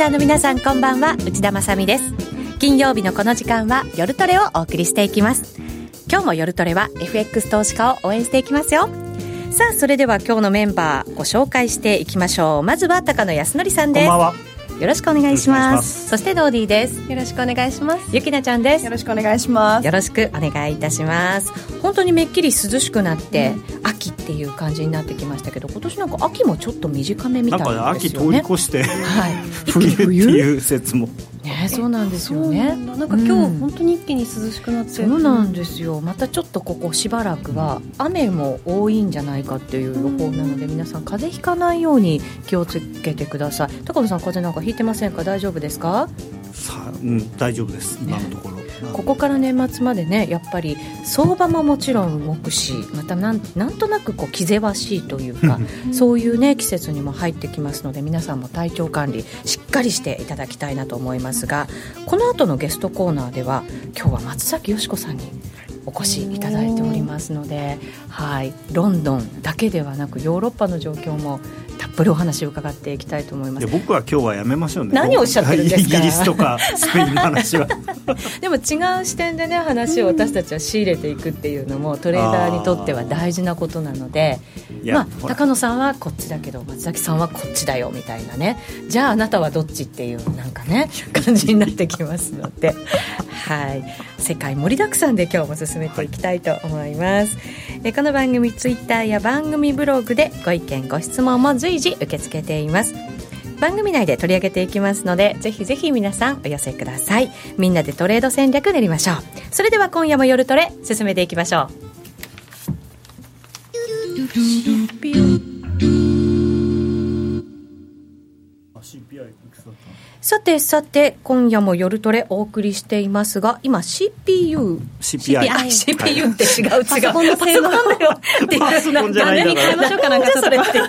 ナーの皆さんこんばんは。内田まさです。金曜日のこの時間は夜トレをお送りしていきます。今日も夜トレは FX 投資家を応援していきますよ。さあそれでは今日のメンバーご紹介していきましょう。まずは高野康則さんです。こんばんは。よろしくお願いします。そしてドーディーです。よろしくお願いします。ゆきなちゃんです。よろしくお願いします。よろしくお願いいたします。本当にめっきり涼しくなって、うん、秋っていう感じになってきましたけど今年なんか秋もちょっと短めみたいですよね。なんか秋通り越して、はい、冬っていう説もねそうなんですよね。なんか今日、本当に一気に涼しくなってそうなんですよ。またちょっとここしばらくは雨も多いんじゃないかっていう予報なので、皆さん風邪ひかないように気をつけてください。高野さん風邪なんかひいてませんか？大丈夫ですか？さうん大丈夫です。今のところ、ねここから年末までねやっぱり相場ももちろん動くしまたなんなんとなくこう気ぜわしいというかそういうね季節にも入ってきますので皆さんも体調管理しっかりしていただきたいなと思いますがこの後のゲストコーナーでは今日は松崎よし子さんにお越しいただいておりますので、はい、ロンドンだけではなくヨーロッパの状況もたっぷりお話を伺っていきたいと思います。僕は今日はやめましょうね。何をおっしゃってるんですか？イギリスとかスペインの話は。でも違う視点でね話を私たちは仕入れていくっていうのもトレーダーにとっては大事なことなのでまあ、高野さんはこっちだけど松崎さんはこっちだよみたいなね。じゃああなたはどっちっていうなんかね感じになってきますので。はい。世界盛りだくさんで今日も進めていきたいと思います、はい、この番組ツイッターや番組ブログでご意見ご質問も随時受け付けています。番組内で取り上げていきますのでぜひぜひ皆さんお寄せください。みんなでトレード戦略練りましょう。それでは今夜も夜トレ進めていきましょう。さてさて今夜も夜トレお送りしていますが今 CPU CPI, CPU って違う違う。パソコンの性能だよっていう。画面に変えましょうかなんかそれっていう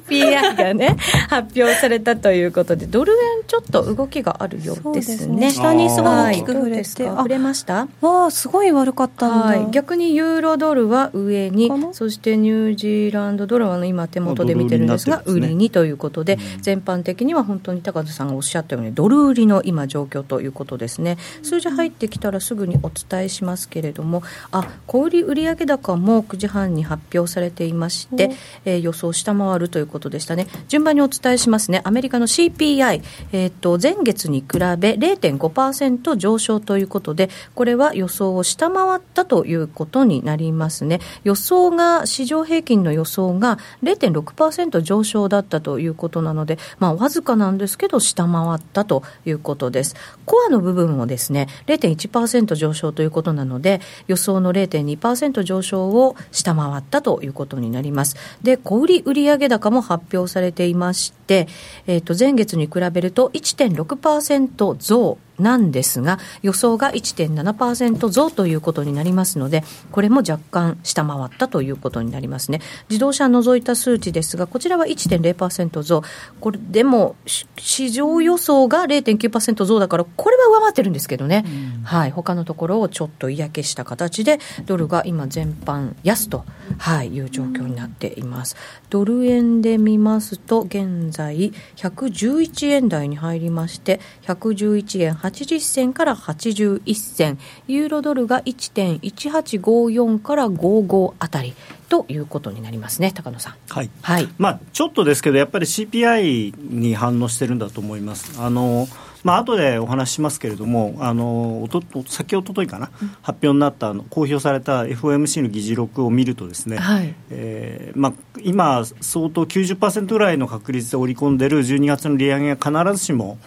CPI がね発表されたということでドル円ちょっと動きがあるようですね。下にすごい大きく触れて触れました？わあすごい悪かったはい、逆にユーロドルは上にそしてニュージーランドドルは今手元で見てるんですが売りにということで全般的には本当に高田さんがおっしゃったようにドル売りの今状況ということですね。数字入ってきたらすぐにお伝えしますけれどもあ小売売上高も9時半に発表されていまして、えー、予想下回るということでしたね。順番にお伝えしますね。アメリカの CPI、えーと、前月に比べ0.5%上昇ということでこれは予想を下回ったということになりますね。予想が市場平均の予想が0.6%上昇だったということなのでまあわずかなんですけど下回ったということです。コアの部分もですね、0.1%上昇ということなので、予想の0.2%上昇を下回ったということになります。で、小売売上高も発表されていまして、えっ、ー、と、前月に比べると1.6%増なんですが、予想が1.7%増ということになりますので、これも若干下回ったということになりますね。自動車除いた数値ですが、こちらは1.0%増。これでも、市場予想が0.9%増だから、これは上回ってるんですけどね。うん、はい。他のところをちょっと嫌気した形で、ドルが今全般安と、はい、いう状況になっています。ドル円で見ますと、現在111円台に入りまして、111円80銭から81銭、ユーロドルが1.1854から55あたり。ということになりますね、高野さん。はい。はい。まあ、ちょっとですけど、やっぱり CPI に反応してるんだと思います。あの。まあ後でお話ししますけれども、あのおと先おとといかな、うん、発表になった公表された FOMC の議事録を見るとですね、はいえーまあ、今、相当90%ぐらいの確率で織り込んでる12月の利上げが必ずしも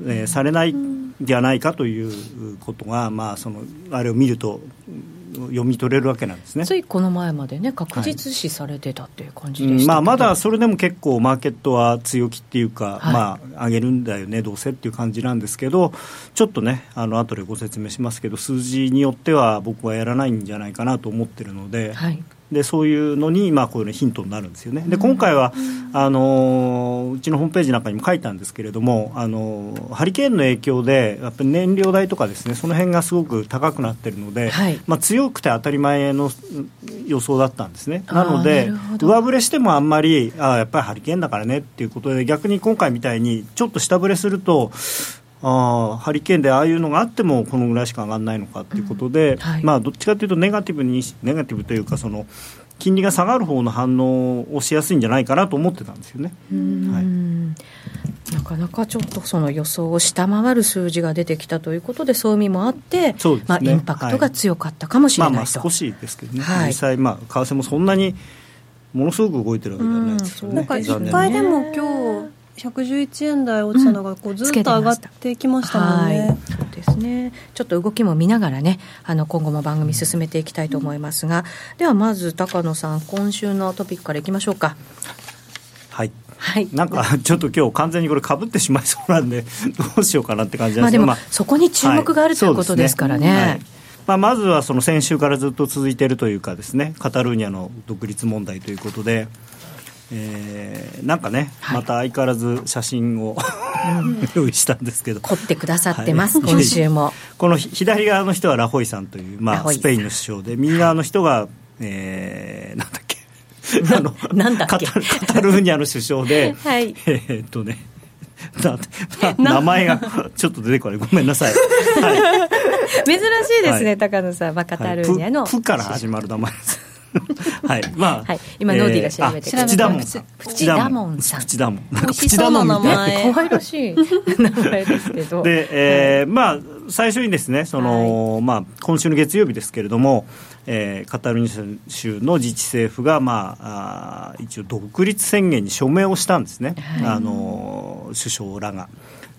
えー、されないんではないかということが、まあ、そのあれを見ると読み取れるわけなんですね。ついこの前までね、確実視されてたっていう感じでした、はい、まあ、まだそれでも結構、マーケットは強気っていうか、はい、まあ、上げるんだよね、どうせっていう感じなんですけど、ちょっとね、あの後でご説明しますけど、数字によっては僕はやらないんじゃないかなと思ってるので。はいでそういうのに、まあ、こういうのヒントになるんですよね。で今回はあのうちのホームページなんかにも書いたんですけれどもあのハリケーンの影響でやっぱり燃料代とかですねその辺がすごく高くなってるので、はい、まあ、強くて当たり前の予想だったんですね、なので、上振れしてもあんまり、あやっぱりハリケーンだからねっていうことで、逆に今回みたいに、ちょっと下振れすると、あハリケーンでああいうのがあってもこのぐらいしか上がらないのかということで、うんはい、まあ、どっちかというとネガティブにネガティブというかその金利が下がる方の反応をしやすいんじゃないかなと思ってたんですよね。はい。なかなかちょっとその予想を下回る数字が出てきたということで、そういう意味もあって、ね、まあ、インパクトが強かったかもしれない、はい、まあ、まあ少しですけどね、はい、実際、まあ、為替もそんなにものすごく動いてるわけではないですよね。なんか。1回でも今日111円台落ちたのがこうずっと上がってきましたもんね、うん、そうですね。ちょっと動きも見ながらねあの今後も番組進めていきたいと思いますが、うん、ではまず高野さん今週のトピックからいきましょうか。はい。はい、なんかちょっと今日完全にこれかぶってしまいそうなんで どうしようかなって感じなんですけど、まあ、でもそこに注目がある、はい、ということですからね。はい。まあ、まずはその先週からずっと続いているというかですねカタルーニャの独立問題ということで、えー、なんかね、はい、また相変わらず写真を用意したんですけど。凝ってくださってます、はい、今週も。この左側の人はラホイさんという、まあ、スペインの首相で右側の人が、えー、なんだっけ。あのなんだっけ。カタルーニャの首相で、はい、えー、っとね名前がちょっと出てこない。ごめんなさい、はい、珍しいですね、はい、高野さん、まあ、カタルーニャの、プから始まる名前です はい、まあ、はい、今、ノーディーが調べて、えー、プチダモンさん。プチダモンさん。プチダモン。なんかプチダモンみたいな。可愛らしい名前ですけど。で、えー、まあ、最初にですね、その、はい、まあ、今週の月曜日ですけれども、えー、カタルーニャ州の自治政府が、まあ、あ一応独立宣言に署名をしたんですね、はい、あの首相らが。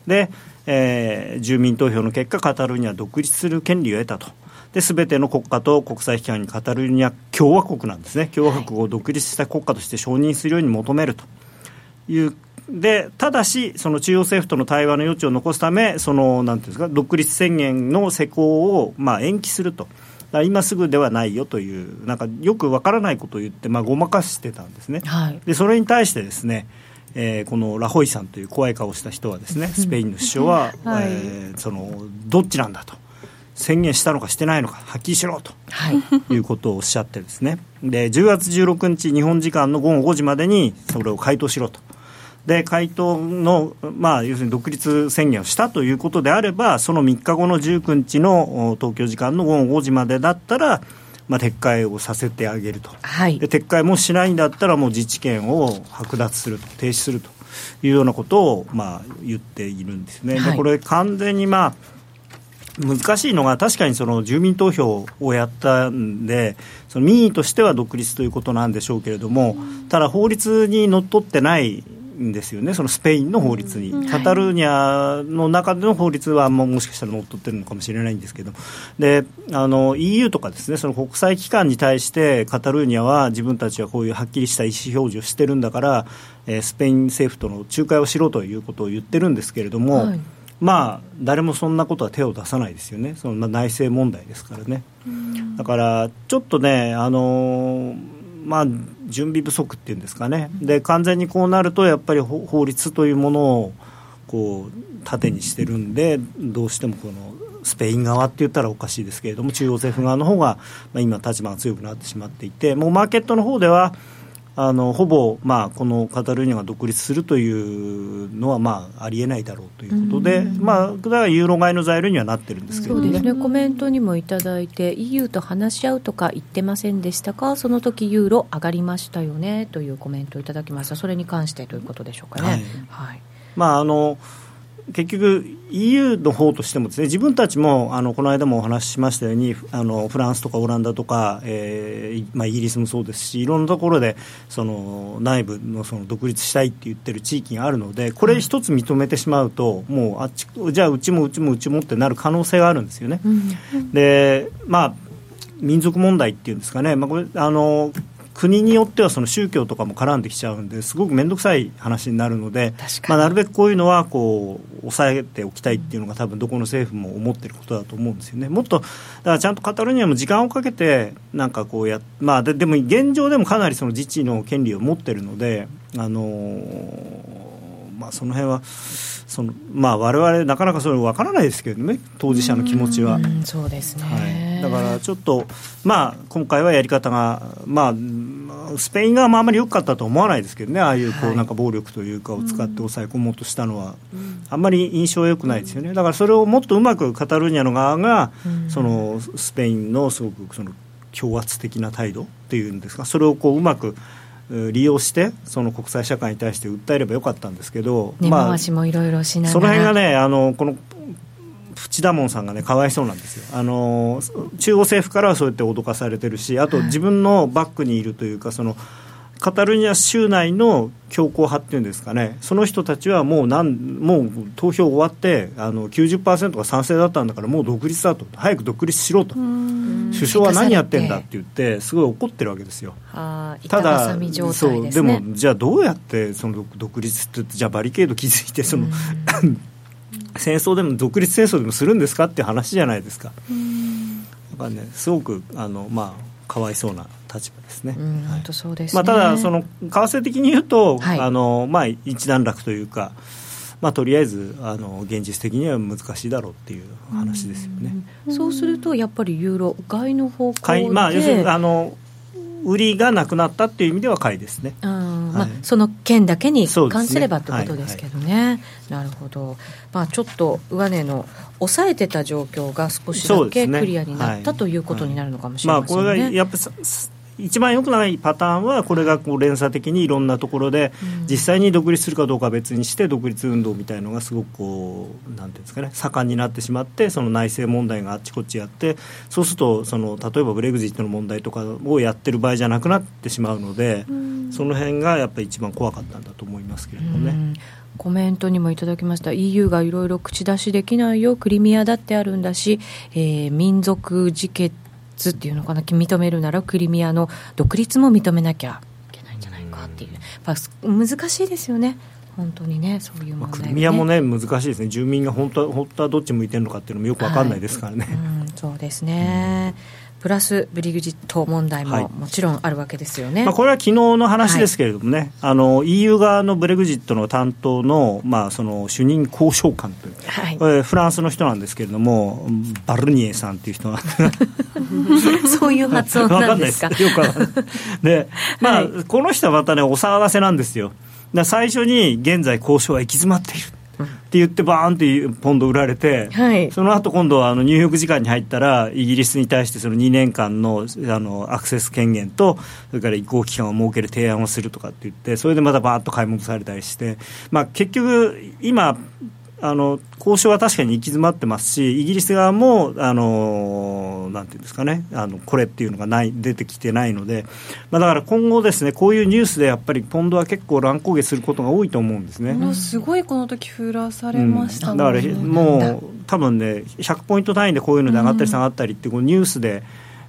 で、えー、住民投票の結果カタルーニャは独立する権利を得たと。で全ての国家と国際機関にカタルーニャ共和国なんですね。共和国を独立した国家として承認するように求めると。いうでただし、その中央政府との対話の余地を残すため、そのなんていうんですか独立宣言の施行をまあ延期すると、今すぐではないよという、なんかよくわからないことを言って、まあ、ごまかしてたんですね、はい、でそれに対してですね、えー、このラホイさんという怖い顔をした人はですね、スペインの首相は、はい、えー、そのどっちなんだと。宣言したのかしてないのかはっきりしろと、はい、いうことをおっしゃってですね。で10月16日日本時間の午後5時までにそれを回答しろと。で回答の、まあ、要するに独立宣言をしたということであればその3日後の19日の東京時間の午後5時までだったらまあ、撤回をさせてあげると、はい、で撤回もしないんだったらもう自治権を剥奪すると停止するというようなことを、まあ、言っているんですね。でこれ完全に、まあ難しいのが、確かにその住民投票をやったんで、その民意としては独立ということなんでしょうけれども、ただ法律にのっとってないんですよね、そのスペインの法律に、カタルーニャの中での法律はももしかしたら乗っ取ってるのかもしれないんですけど、であの EU とかですね、その国際機関に対して、カタルーニャは自分たちはこういうはっきりした意思表示をしてるんだから、えー、スペイン政府との仲介をしろということを言ってるんですけれども。はいまあ、誰もそんなことは手を出さないですよね、その内政問題ですからね。だから、ちょっとね、あのまあ、準備不足っていうんですかね、で完全にこうなると、やっぱり法律というものをこう盾にしてるんで、どうしてもこのスペイン側って言ったらおかしいですけれども、中央政府側の方が、まあ、今、立場が強くなってしまっていて、もうマーケットの方では、あのほぼ、まあ、このカタルーニャが独立するというのは、まあ、ありえないだろうということで、まあ、だからユーロ買いの材料にはなってるんですけど、ね、そうですね。コメントにもいただいて EU と話し合うとか言ってませんでしたか？その時ユーロ上がりましたよね？というコメントをいただきました。それに関してということでしょうかね。はい、はい、まああの結局 EU の方としてもですね自分たちもあのこの間もお話ししましたようにあのフランスとかオランダとか、えーまあ、イギリスもそうですしいろんなところでその内部のその独立したいって言ってる地域があるのでこれ一つ認めてしまうと、もうあっちじゃあうちもうちもうちもってなる可能性があるんですよね。うん、でまあ民族問題っていうんですかね、まあ、これあの国によってはその宗教とかも絡んできちゃうんですごく面倒くさい話になるので、まあ、なるべくこういうのはこう抑えておきたいっていうのが多分どこの政府も思ってることだと思うんですよね。もっとだからちゃんとカタルーニャも時間をかけてなんかこうやまあででも現状でもかなりその自治の権利を持ってるのであのーまあ、その辺はそのまあ我々なかなかそれ分からないですけどね当事者の気持ちは、そうですね、はい、だからちょっとまあ今回はやり方がまあスペイン側もあまり良かったと思わないですけどねああいうこうなんか暴力というかを使って抑え込もうとしたのは、あんまり印象は良くないですよね。だからそれをもっとうまくカタルーニャの側が、そのスペインのすごくその強圧的な態度っていうんですかそれをこううまく利用してその国際社会に対して訴えればよかったんですけど、根回しもいろいろしながら、その辺がねあのこの淵田門さんがねかわいそうなんですよ。あの中央政府からはそうやって脅かされてるしあと自分のバックにいるというかそのカタルニア州内の強硬派っていうんですかね、その人たちはもうなんもう投票終わってあの90%が賛成だったんだからもう独立だと。早く独立しろと。首相は何やってんだって言ってすごい怒ってるわけですよ。ただ、ね、そうでもじゃあどうやってその独立ってじゃあバリケード築いてその 戦争でも独立戦争でもするんですかっていう話じゃないですか。だからねすごくあのまあかわいそうな立場ですね。本当そうです、ね、まあ、ただその為替的に言うと、はい、あのまあ一段落というか。まあ、とりあえずあの現実的には難しいだろうっていう話ですよね。うそうするとやっぱりユーロ買いの方向で、まあ、要するにあの売りがなくなったっていう意味では買いですね。まあ、その件だけに関すればってことですけどね、ねはいはい、なるほど、まあ、ちょっと上値の抑えてた状況が少しだけクリアになった、ね、ということになるのかもしれませんね。まあ、これがやっぱ一番よくないパターンはこれがこう連鎖的にいろんなところで実際に独立するかどうかは別にして独立運動みたいのがすごくこうなんていうんですかね盛んになってしまってその内政問題があっちこっちやってそうするとその例えばブレグジットの問題とかをやってる場合じゃなくなってしまうのでその辺がやっぱり一番怖かったんだと思いますけれどもね。コメントにもいただきました。EU がいろいろ口出しできないよクリミアだってあるんだし、えー、民族自決っていうのかな？認めるならクリミアの独立も認めなきゃいけないんじゃないかっていう、まあ、難しいですよね。本当にね、そういう問題、ね、クリミアもね、難しいです。ね、住民が本当は本当はどっち向いてるのかっていうのもよく分かんないですからね。はい。うん、そうですね、うんプラスブリグジット問題ももちろんあるわけですよね、はい、まあ、これは昨日の話ですけれどもね、はい、あの EU 側のブレグジットの担当の,、まあその主任交渉官という、はい、フランスの人なんですけれども、バルニエさんという人が。そういう発音なんですか？よくわかんない。で、まあ、この人はまたね、お騒がせなんですよ。最初に現在交渉は行き詰まっている。って言ってバーンってポンド売られて、はい、その後今度はあのニューヨーク時間に入ったらイギリスに対してその2年間のあのアクセス権限とそれから移行期間を設ける提案をするとかって言ってそれでまたバーッと買い戻されたりして、まあ、結局今あの交渉は確かに行き詰まってますし、イギリス側も、あのなんていうんですかね、あのこれっていうのがない出てきてないので、まあ、だから今後、ですねこういうニュースでやっぱりポンドは結構乱高下することが多いと思うんですね。ものすごいこの時振らされましたうん、だからもう多分ね、100ポイント単位でこういうので上がったり下がったりって、こうニュースで。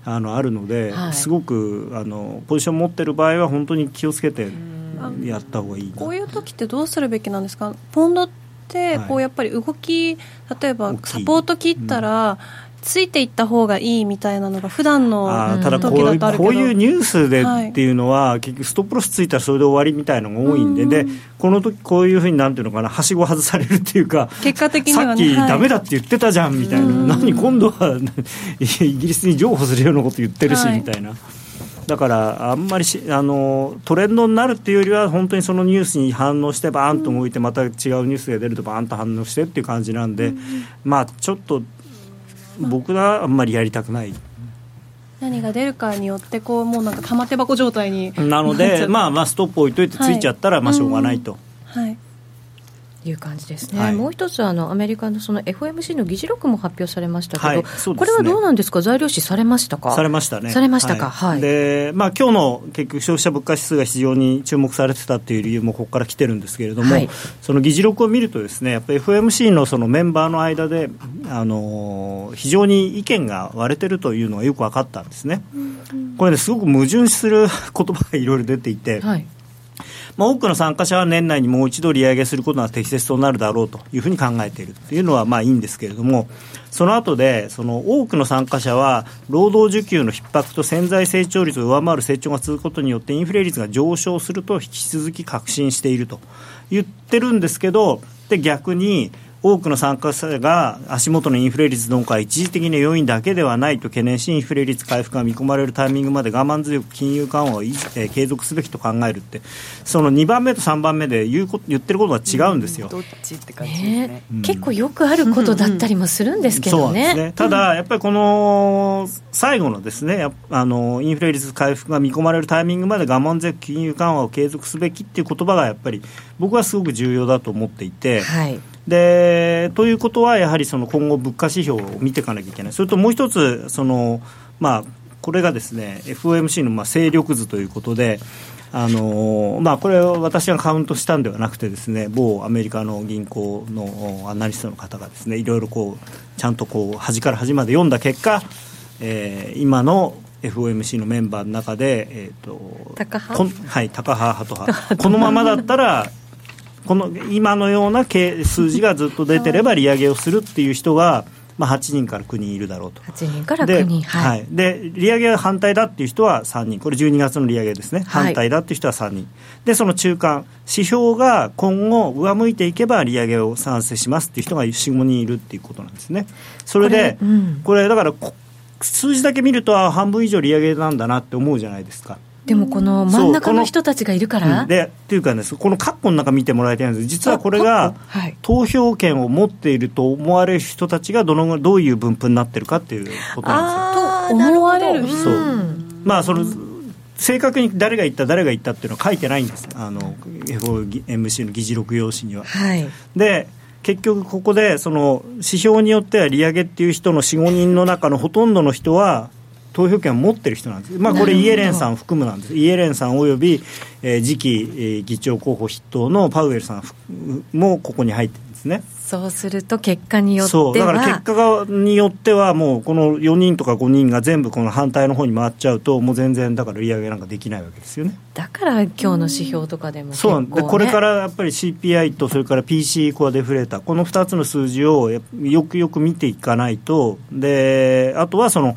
あのあるので、はい、すごくあのポジション持ってる場合は本当に気をつけてやった方がいいこういう時ってどうするべきなんですか？ポンドってこうやっぱり動き例えばサポート切ったら、ついていった方がいいみたいなのが普段のただこうこういうニュースでっていうのは、はい、結局ストップロスついたらそれで終わりみたいなのが多いんで、でこの時こういうふうになんていうのかなはしご外されるっていうか結果的には、ね、さっきダメだって言ってたじゃんみたいな、何今度はイギリスに譲歩するようなこと言ってるし、みたいな。だからあんまりしあのトレンドになるっていうよりは本当にそのニュースに反応してバーンと動いてまた違うニュースが出るとバーンと反応してっていう感じなんで、まあちょっと僕はあんまりやりたくない。何が出るかによってこうもうなんか玉手箱状態になのでまあまあストップ置いといてついちゃったらまあしょうがないと。はいいう感じですね、はい、もう一つあのアメリカのその FOMC の議事録も発表されましたけど、はいね、これはどうなんですか？材料視されましたか？されましたね。されましたか？はい、でまあ今日の結局消費者物価指数が非常に注目されてたっていう理由もここから来てるんですけれども、はい、その議事録を見るとですねやっぱり FOMC のそのメンバーの間であの非常に意見が割れてるというのがよく分かったんですね、これねすごく矛盾する言葉がいろいろ出ていて、はいまあ、多くの参加者は年内にもう一度利上げすることが適切となるだろうというふうに考えているというのはまあいいんですけれども、その後でその多くの参加者は労働需給の逼迫と潜在成長率を上回る成長が続くことによってインフレ率が上昇すると引き続き確信していると言ってるんですけどで逆に多くの参加者が足元のインフレ率鈍化は一時的な要因だけではないと懸念し、インフレ率回復が見込まれるタイミングまで我慢強く金融緩和を、えー、継続すべきと考えるって、その2番目と3番目で言う言ってることが違うんですよ。どっちって感じですね、えー、結構よくあることだったりもするんですけどね。ねただ、やっぱりこの最後のですねあのインフレ率回復が見込まれるタイミングまで我慢強く金融緩和を継続すべきっていう言葉がやっぱり僕はすごく重要だと思っていて。はいでということは、やはりその今後、物価指標を見ていかなきゃいけない、それともう一つ、そのまあ、これがですね FOMC のまあ勢力図ということで、あのまあ、これは私がカウントしたんではなくてですね某アメリカの銀行のアナリストの方がですねいろいろこうちゃんとこう端から端まで読んだ結果、えー、今の FOMC のメンバーの中で、えーと高派はい、高派派と派。このままだったらこの今のような数字がずっと出てれば利上げをするっていう人が、まあ、8人から9人いるだろうと。8人から9人、はい、はい、で利上げが反対だっていう人は3人、これ12月の利上げですね、反対だっていう人は3人、でその中間、指標が今後、上向いていけば利上げを賛成しますっていう人が4、5人いるっていうことなんですね。それで、これ,、うん、これだから数字だけ見ると半分以上利上げなんだなって思うじゃないですか。でもこの真ん中の人たちがいるから、うん、でっていうかねこの括弧の中見てもらいたいんです。実はこれが、はい、投票権を持っていると思われる人たちがどのどういう分布になってるかっていうことなんですよ。と思われる。そう、まあその正確に誰が言った誰が言ったっていうのは書いてないんです。あの FOMC の議事録用紙には。はい、で結局ここでその指標によっては利上げっていう人の45人の中のほとんどの人は投票権を持ってる人なんです、まあ、これ、イエレンさん含むなんです、イエレンさんおよび、えー、次期、えー、議長候補筆頭のパウエルさんもここに入ってるんですね。そうすると結果によっては。だから結果がによってはもうこの4人とか5人が全部この反対の方に回っちゃうともう全然だから利上げなんかできないわけですよね。だから今日の指標とかでも、ね、そう。でこれからやっぱり CPI とそれから PC コアデフレーターこの2つの数字をよくよく見ていかないと。であとはその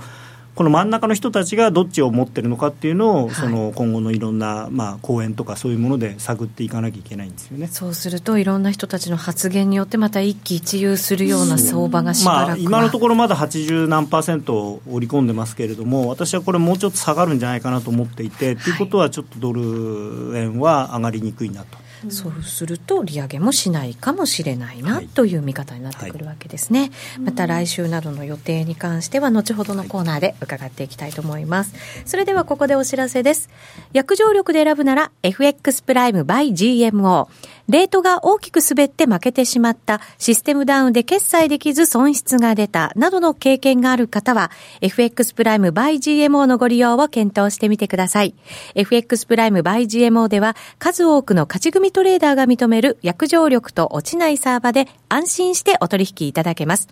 この真ん中の人たちがどっちを持ってるのかっていうのを、はい、その今後のいろんな、まあ、講演とかそういうもので探っていかなきゃいけないんですよね。そうするといろんな人たちの発言によってまた一喜一憂するような相場がしばらく、まあ、今のところまだ80何パーセント織り込んでますけれども私はこれもうちょっと下がるんじゃないかなと思っていて、はい、ということはちょっとドル円は上がりにくいなと。そうすると利上げもしないかもしれないな、という見方になってくるわけですね、はい。また来週などの予定に関しては後ほどのコーナーで伺っていきたいと思います。それではここでお知らせです。約定力で選ぶなら FX プライム by GMO レートが大きく滑って負けてしまった、システムダウンで決済できず損失が出た、などの経験がある方は、FX プライムバイ GMO のご利用を検討してみてください。FX プライムバイ GMO では、数多くの勝ち組トレーダーが認める約定力と落ちないサーバで安心してお取引いただけます。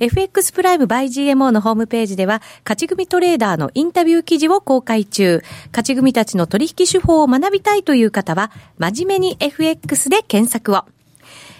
FX プライムバイ GMO のホームページでは、勝ち組トレーダーのインタビュー記事を公開中。勝ち組たちの取引手法を学びたいという方は、真面目に FX で検索を。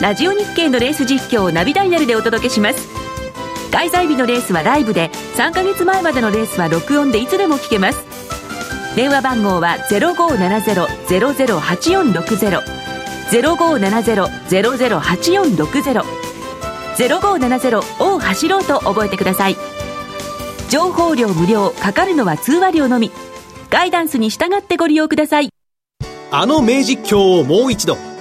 ラジオ日経のレース実況をナビダイヤルでお届けします。開催日のレースはライブで3ヶ月前までのレースは録音でいつでも聞けます。電話番号は0570-008460 0570-008460 0570を走ろうと覚えてください。情報量無料かかるのは通話料のみ。ガイダンスに従ってご利用ください。あの名実況をもう一度。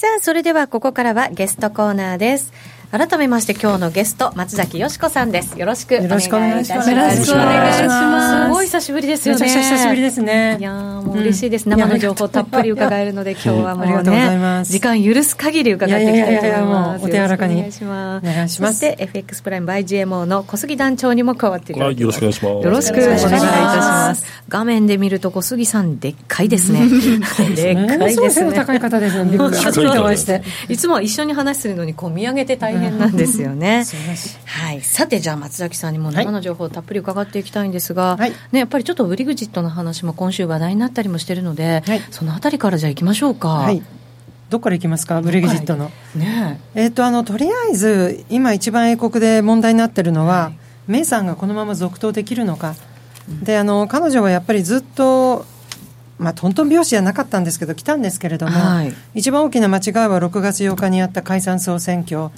さあ、それではここからはゲストコーナーです。改めまして今日のゲスト松崎よしこさんです。よろしくお願いいたします。よろしくお願いします。すごい久しぶりですよね。久しぶりですね。いやもう嬉しいです、生の情報たっぷり伺えるので今日はもうね時間許す限り伺っていきたいと思います。お手柔らかにお願いしますお願いします。そして FX プライム by GMO の小杉団長にも加わっていただきますよろしくお願いします。よろしくお願いいたします。画面で見ると小杉さんでっかいですね。でっかいですね。高い方ですね。いつも一緒に話するのにこう見上げて大変なんですよね。ね。はい、さてじゃあ松崎さんにも生の情報をたっぷり伺っていきたいんですが、はい、ね、やっぱりちょっとブリグジットの話も今週話題になったりもしてるので、はい、そのあたりからじゃあいきましょうか。はい。どこからいきますか、ブレグジットの。ね。えーと、あのとりあえず、今、一番英国で問題になってるのは、はい、メイさんがこのまま続投できるのか、うん、であの彼女はやっぱりずっと、まあ、トントン拍子じゃなかったんですけど、来たんですけれども、はい、一番大きな間違いは6月8日にあった解散総選挙。はい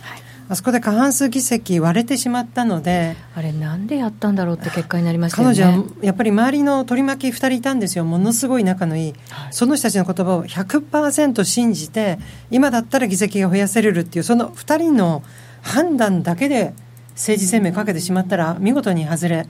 あそこで過半数議席割れてしまったのであれなんでやったんだろうって結果になりました、ね、彼女はやっぱり周りの取り巻き2人いたんですよ。ものすごい仲のいい、はい、その人たちの言葉を100%信じて今だったら議席が増やせれるっていうその2人の判断だけで政治生命かけてしまったら見事に外れ、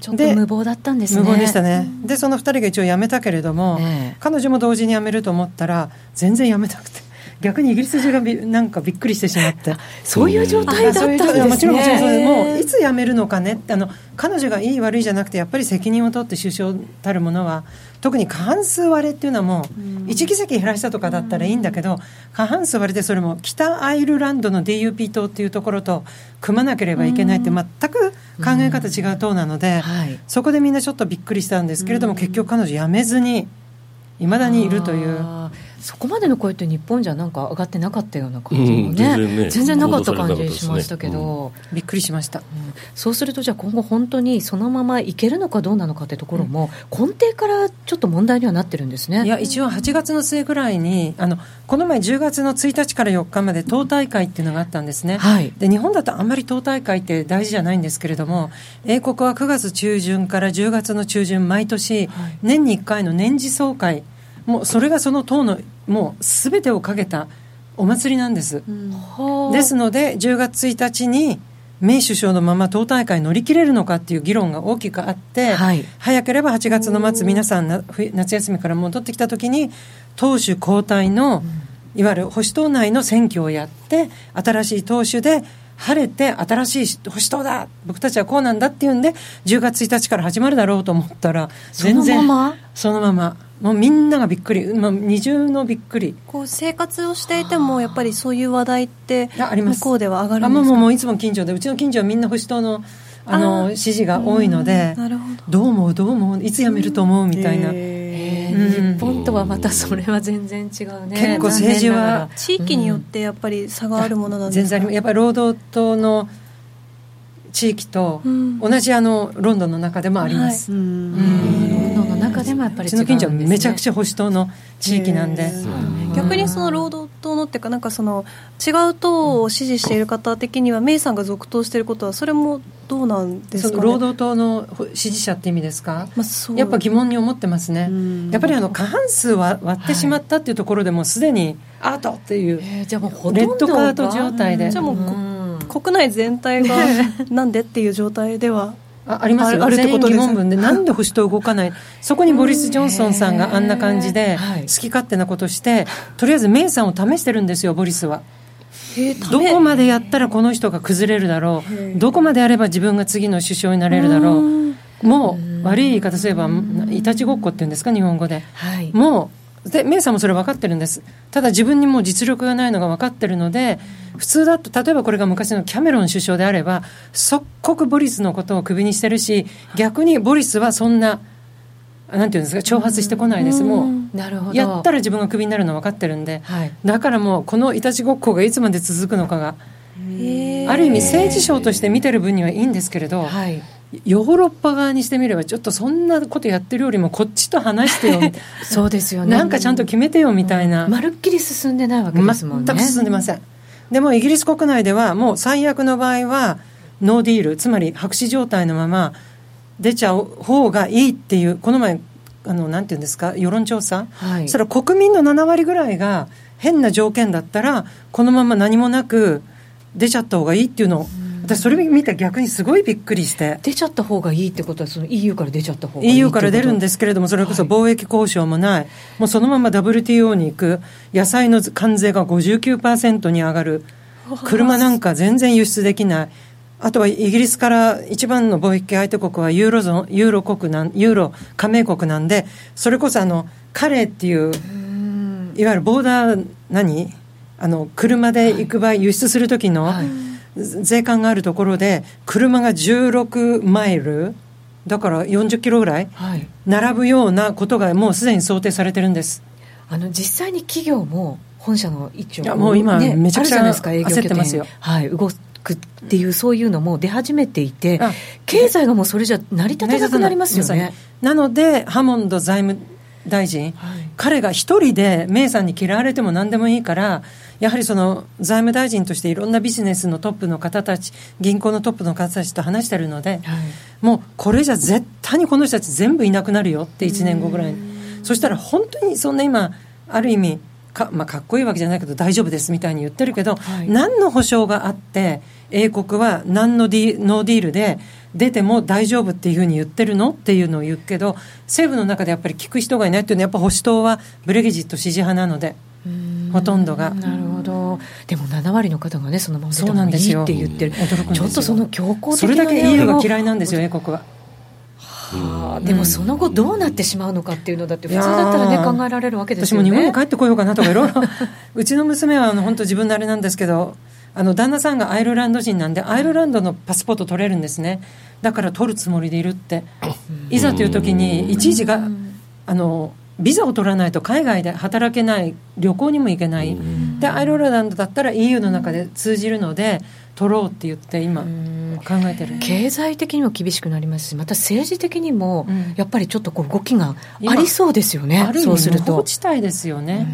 ちょっと無謀だったんですね。無謀でしたね、でその2人が一応辞めたけれども、ね、彼女も同時に辞めると思ったら全然辞めなくて逆にイギリス中がびなんかびっくりしてしまって。そういう状態だったんですね。もちろんもちろんもういつ辞めるのかね？ってあの彼女がいい悪いじゃなくてやっぱり責任を取って首相たるものは特に過半数割れっていうのはもう1議席減らしたとかだったらいいんだけど過半数割れでそれも北アイルランドの DUP 党っていうところと組まなければいけないって全く考え方違う党なので、そこでみんなちょっとびっくりしたんですけれども結局彼女辞めずにいまだにいるという。そこまでの声って日本じゃなんか上がってなかったような感じもねうん、全ね。全然なかった感じしましたけど、うん、びっくりしました、うん、そうするとじゃあ今後本当にそのままいけるのかどうなのかってところも、根底からちょっと問題にはなってるんですね。いや一応8月の末ぐらいにあのこの前10月の1日から4日まで党大会っていうのがあったんですね、はい、で日本だとあんまり党大会って大事じゃないんですけれども英国は9月中旬から10月の中旬毎年、年に1回の年次総会もうそれがその党のもうすべてをかけたお祭りなんです、うん、ですので10月1日にメイ首相のまま党大会乗り切れるのかっていう議論が大きくあって、はい、早ければ8月の末皆さん夏休みから戻ってきた時に党首交代の、いわゆる保守党内の選挙をやって新しい党首で晴れて新しい保守党だ僕たちはこうなんだっていうんで10月1日から始まるだろうと思ったら全然そのままもうみんながびっくり、まあ、二重のびっくり。こう生活をしていてもやっぱりそういう話題って向こうでは上がるんですか？あもういつも近所でうちの近所はみんな保守党のあの支持が多いのでど。う思う？どう思う？いつ辞めると思う？みたいな。日本とはまたそれは全然違うね。結構政治は地域によってやっぱり差があるものなんですか、全然やっぱり労働党の地域と同じあのロンドンの中でもあります、はい、うん中でもやっぱり、ね、うちの近所はめちゃくちゃ保守党の地域なんで。逆にその労働党のっていうかなん。かその違う。党を支持している方的にはメイさんが続投していることはそれもどうなんですか、ね、労働党の支持者って意味ですか、まあ、やっぱ疑問に思ってますね。やっぱりあの過半数は割ってしまったっていうところでもすでにアートっていう、レッドカート状態で。じゃあもう国内全体がなんでっていう状態ではああります？よあるってこと疑問文でなんで保守党動かない？そこにボリス・ジョンソンさんがあんな感じで好き勝手なことしてとりあえずメイさんを試してるんですよボリスは。どこまでやったらこの人が崩れるだろう？どこまでやれば自分が次の首相になれるだろう？もう悪い言い方すればいたちごっこっていうんですか？日本語で、はい、もうでメイさんもそれ分かってるんです。ただ自分にも実力がないのが分かってるので普通だと例えばこれが昔のキャメロン首相であれば即刻ボリスのことをクビにしてるし逆にボリスはそんななんていうんですか挑発してこないです、もうなるほど。やったら自分がクビになるの分かってるんで、はい、だからもうこのいたちごっこがいつまで続くのかがある意味政治賞として見てる分にはいいんですけれど、はい、ヨーロッパ側にしてみればちょっとそんなことやってるよりもこっちと話してよ そうですよね。なんかちゃんと決めてよみたいな、まるっきり進んでないわけですもんね。全く進んでません。でもイギリス国内ではもう最悪の場合はノーディール。つまり白紙状態のまま出ちゃう方がいいっていうこの前あのなんていうんですか？世論調査、はい、それは国民の7割ぐらいが変な条件だったらこのまま何もなく出ちゃった方がいいっていうのを、私それ見て逆にすごいびっくりして。出ちゃった方がいいってことはその EU から出ちゃった方がいい EU から出るんですけれどもそれこそ貿易交渉もない、はい、もうそのまま WTO に行く野菜の関税が59%に上がる。車なんか全然輸出できない。あとはイギリスから一番の貿易相手国はユーロゾンユーロ国なんユーロ加盟国なんでそれこそあのカレーっていういわゆるボーダー何？あの車で行く場合、輸出する時の税関があるところで車が16マイルだから40キロぐらい並ぶようなことがもうすでに想定されてるんです。あの実際に企業も本社の位置をもう今、めちゃくちゃ焦ってますよ、はい、動くっていうそういうのも出始めていて経済がもうそれじゃ成り立たなくなりますよね。なのでハモンド財務大臣、はい、彼が一人でメイさんに嫌われても何でもいいからやはりその財務大臣としていろんなビジネスのトップの方たち銀行のトップの方たちと話してるので、はい、もうこれじゃ絶対にこの人たち全部いなくなるよって1年後ぐらい。にそしたら本当にそんな今ある意味か,、まあ、かっこいいわけじゃないけど大丈夫ですみたいに言ってるけど、はい、何の保証があって英国は何のディノーディールで出ても大丈夫っていうふうに言ってるのっていうのを言うけど政府の中でやっぱり聞く人がいないっていうのはやっぱ保守党はブレギジット支持派なので。ほとんどが。なるほど。でも7割の方がねそのままそうなんですよって言ってる。ちょっとその強硬的なそれだけ EU が嫌いなんですよ英国は。はあ、でもその後どうなってしまうのかっていうのだって普通だったらね考えられるわけですよね。私も日本に帰ってこようかなとかいろいろうちの娘はあの本当自分のあれなんですけどあの旦那さんがアイルランド人なんでアイルランドのパスポート取れるんですね。だから取るつもりでいるって。いざという時にいちいちがあのビザを取らないと海外で働けない旅行にも行けない。でアイルランドだったら EU の中で通じるので取ろうって言って今考えてる。経済的にも厳しくなりますしまた政治的にもやっぱりちょっとこう動きがありそうですよね、そうすると。地帯ですよね、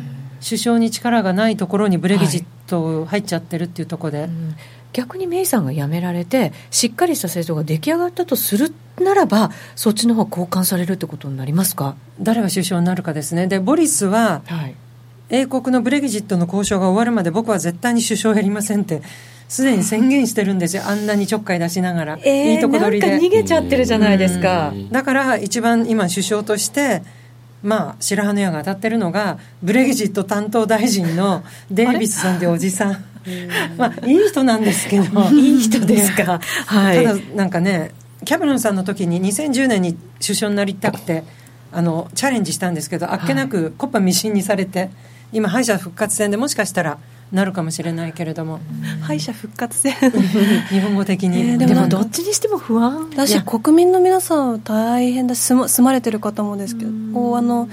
首相に力がないところにブレグジット入っちゃってるっていうところで、はいうん、逆にメイさんが辞められてしっかりした政党が出来上がったとするならばそっちの方が交換されるってことになりますか？誰が首相になるかですねでボリスは、はい、英国のブレグジットの交渉が終わるまで僕は絶対に首相やりませんってすでに宣言してるんですよ、あんなにちょっかい出しながら、えー、いいとこ取りで。逃げちゃってるじゃないですか。だから一番今、首相として、まあ、白羽の矢が当たってるのが、ブレグジット担当大臣のデイビスさんっておじさん。まあ、いい人なんですけど。いい人ですか。はい。ただ、なんかね、キャメロンさんの時に2010年に首相になりたくて、あの、チャレンジしたんですけど、あっけなくコッパミシンにされて、今、敗者復活戦でもしかしたら、なるかもしれないけれども。敗者復活戦。日本語的に、えー、でもどっちにしても不安。だし国民の皆さん大変だし住住まれてる方もですけどこうあの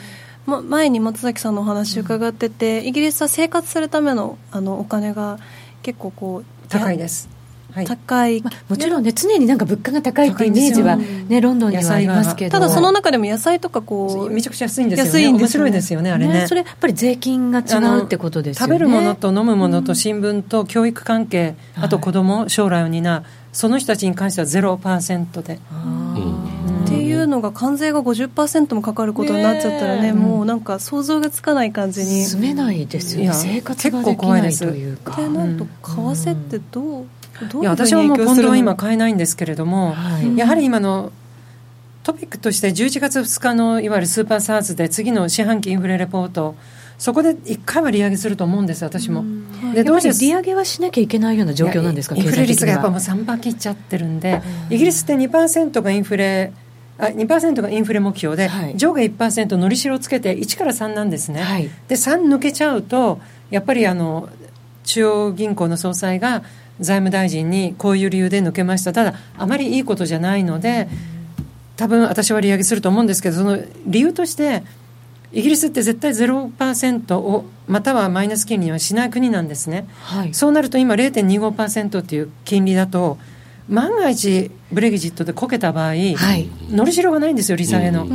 ま、前に松崎さんのお話伺ってて、イギリスは生活するためのあのお金が結構こう高いです。はい、高い、まあ、もちろんね常になんか物価が高いってイメージは、ね、ロンドンにはありますけど。ただその中でも野菜とかこうめちゃくちゃ安いんですよね。安いんです、ね、面白いですよねあれね、ね、それやっぱり税金が違うってことですよね。食べるものと飲むものと新聞と教育関係、うん、あと子供将来を担うその人たちに関しては0%で。っていうのが関税が50%もかかることになっちゃったらね、ね。もうなんか想像がつかない感じに住めないですよね。生活ができないというか。ってなると為替ってどういや私はもうポンドは今買えないんですけれども、はい、やはり今のトピックとして11月2日のいわゆるスーパーサーズで次の四半期インフレレポートそこで1回は利上げすると思うんです私も、でどうして利上げはしなきゃいけないような状況なんですかインフレ率がやっぱもう3番切っちゃってるんで、イギリスって2%がインフレあ2%がインフレ目標で、はい、上下1%のりしろをつけて1から3なんですね、はい、で3抜けちゃうとやっぱりあの中央銀行の総裁が財務大臣にこういう理由で抜けました。ただあまりいいことじゃないので多分私は利上げすると思うんですけどその理由としてイギリスって絶対0%をまたはマイナス金利はしない国なんですね、はい、そうなると今0.25%っていう金利だと万が一ブレグジットでこけた場合、はい、のりしろがないんですよ利下げの。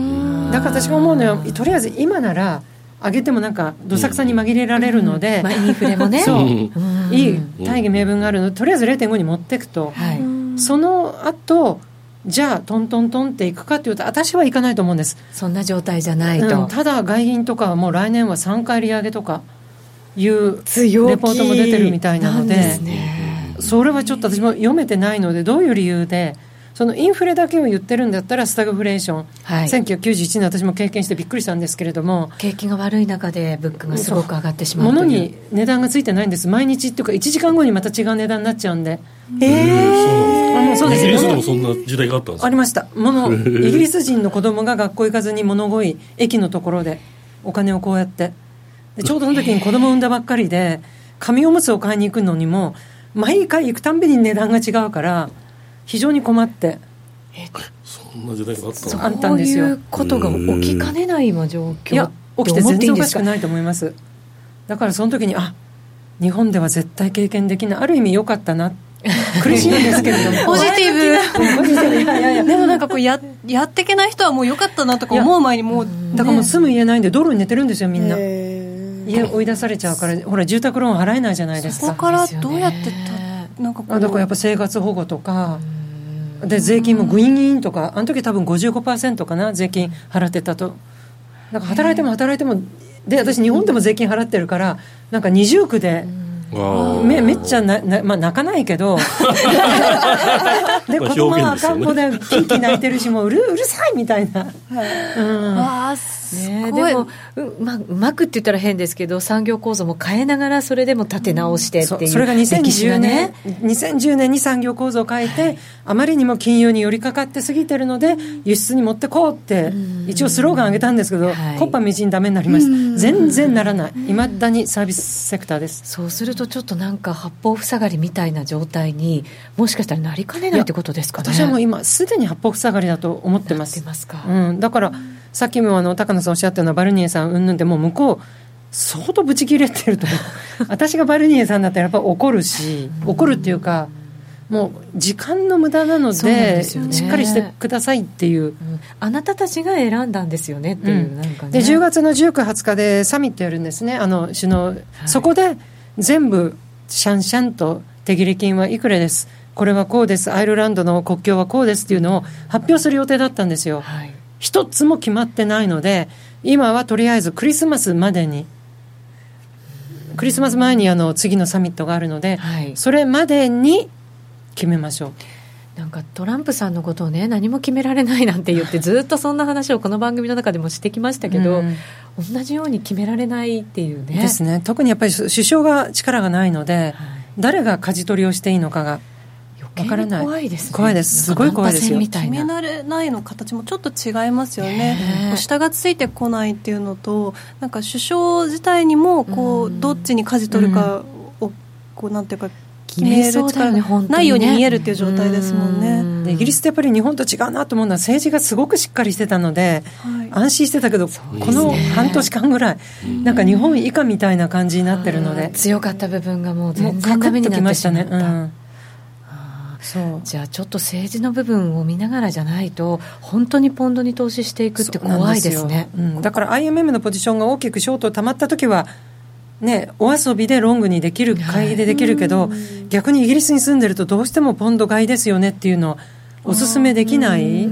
だから私が思うのはとりあえず今なら上げてもなんかどさくさに紛れられるので、まあ、インフレもね。そう。いい大義名分があるの。でとりあえず0.5に持っていくと、はい、その後じゃあトントントンっていくかっていうと私はいかないと思うんです。そんな状態じゃないと、うん、ただ外銀とかはもう来年は3回利上げとかいうレポートも出てるみたいなので、ね、それはちょっと私も読めてないのでどういう理由でそのインフレだけを言ってるんだったらスタグフレーション、はい、1991年私も経験してびっくりしたんですけれども景気が悪い中で物価がすごく上がってしまう物に値段がついてないんです。毎日っていうか1時間後にまた違う値段になっちゃうんで。ええー、そうですイギリスでもそんな時代があったんですありました。物 イギリス人の子供が学校行かずに物乞い駅のところでお金をこうやって。でちょうどその時に子供産んだばっかりで紙おむつを買いに行くのにも毎回行くたんびに値段が違うから非常に困って。えそんな時代があったの？あったんですよ。そういうことが起きかねない今状況いや起きて全然おかしくないと思います。だからその時にあ日本では絶対経験できない。ある意味良かったな。苦しいんですけれども。ポジティブ。ポジティブ。いやいやいや。でもなんかこうややっていけない人はもう良かったなとか思う前にもう、だからもう住む家ないんで道路に寝てるんですよみんな家追い出されちゃうからほら住宅ローン払えないじゃないですか。そこからどうやってたなんかこう。だからやっぱ生活保護とか、で税金もグインギンとかあの時多分55%かな税金払ってたと。なんか働いても働いてもで私日本でも税金払ってるからなんか二重苦で。めめっちゃなな、まあ、泣かないけど で子供は赤ん坊でキンキン泣いてるしもううるうるさいみたいな、はい。うん、ああね、でもう,、まあ、うまくって言ったら変ですけど産業構造も変えながらそれでも立て直してっていう、うん、それが2010年、ね、2010年に産業構造を変えて、はい、あまりにも金融に寄りかかってすぎてるので輸出に持ってこうって一応スローガン上げたんですけど、はい、コッパみじんダメになりました全然ならない。いまだにサービスセクターです。そうするとちょっとなんか八方塞がりみたいな状態にもしかしたらなりかねないってことですかね。私はもう今すでに八方塞がりだと思ってます。ますか、うん、だから、さっきもあの高野さんおっしゃったようなバルニエさんうんぬんでも向こう相当ブチ切れてると 私がバルニエさんだったらやっぱ怒るし怒るっていうかもう時間の無駄なので、ね、しっかりしてくださいっていう、うん、あなたたちが選んだんですよねっていう、うん、ね。で10月の19、20日でサミットやるんですね。あの首脳、はい、そこで全部シャンシャンと手切れ金はいくらです？これはこうです。アイルランドの国境はこうですっていうのを発表する予定だったんですよ、はい一つも決まってないので今はとりあえずクリスマスまでにクリスマス前にあの次のサミットがあるので、はい、それまでに決めましょう。なんかトランプさんのことをね何も決められないなんて言ってずっとそんな話をこの番組の中でもしてきましたけど、うん、同じように決められないっていうね。ですね。特にやっぱり首相が力がないので、はい、誰が舵取りをしていいのかがわからない。怖いです、ね、怖いです。すごい怖いですよ。決められないの形もちょっと違いますよね。下がついてこないっていうのとなんか首相自体にもこうどっちに舵取るかをこうなんていうか決める力ないように見えるっていう状態ですもんね。イギリスってやっぱり日本と違うなと思うのは政治がすごくしっかりしてたので、はい、安心してたけど、この半年間ぐらい、なんか日本以下みたいな感じになってるので、強かった部分がもう全然ダメになってしまった。ねそう。じゃあちょっと政治の部分を見ながらじゃないと本当にポンドに投資していくって怖いですね、うん、だから IMM のポジションが大きくショートたまった時はね、お遊びでロングにできる会議でできるけど、はい、逆にイギリスに住んでるとどうしてもポンド買いですよねっていうのはおすすめできない。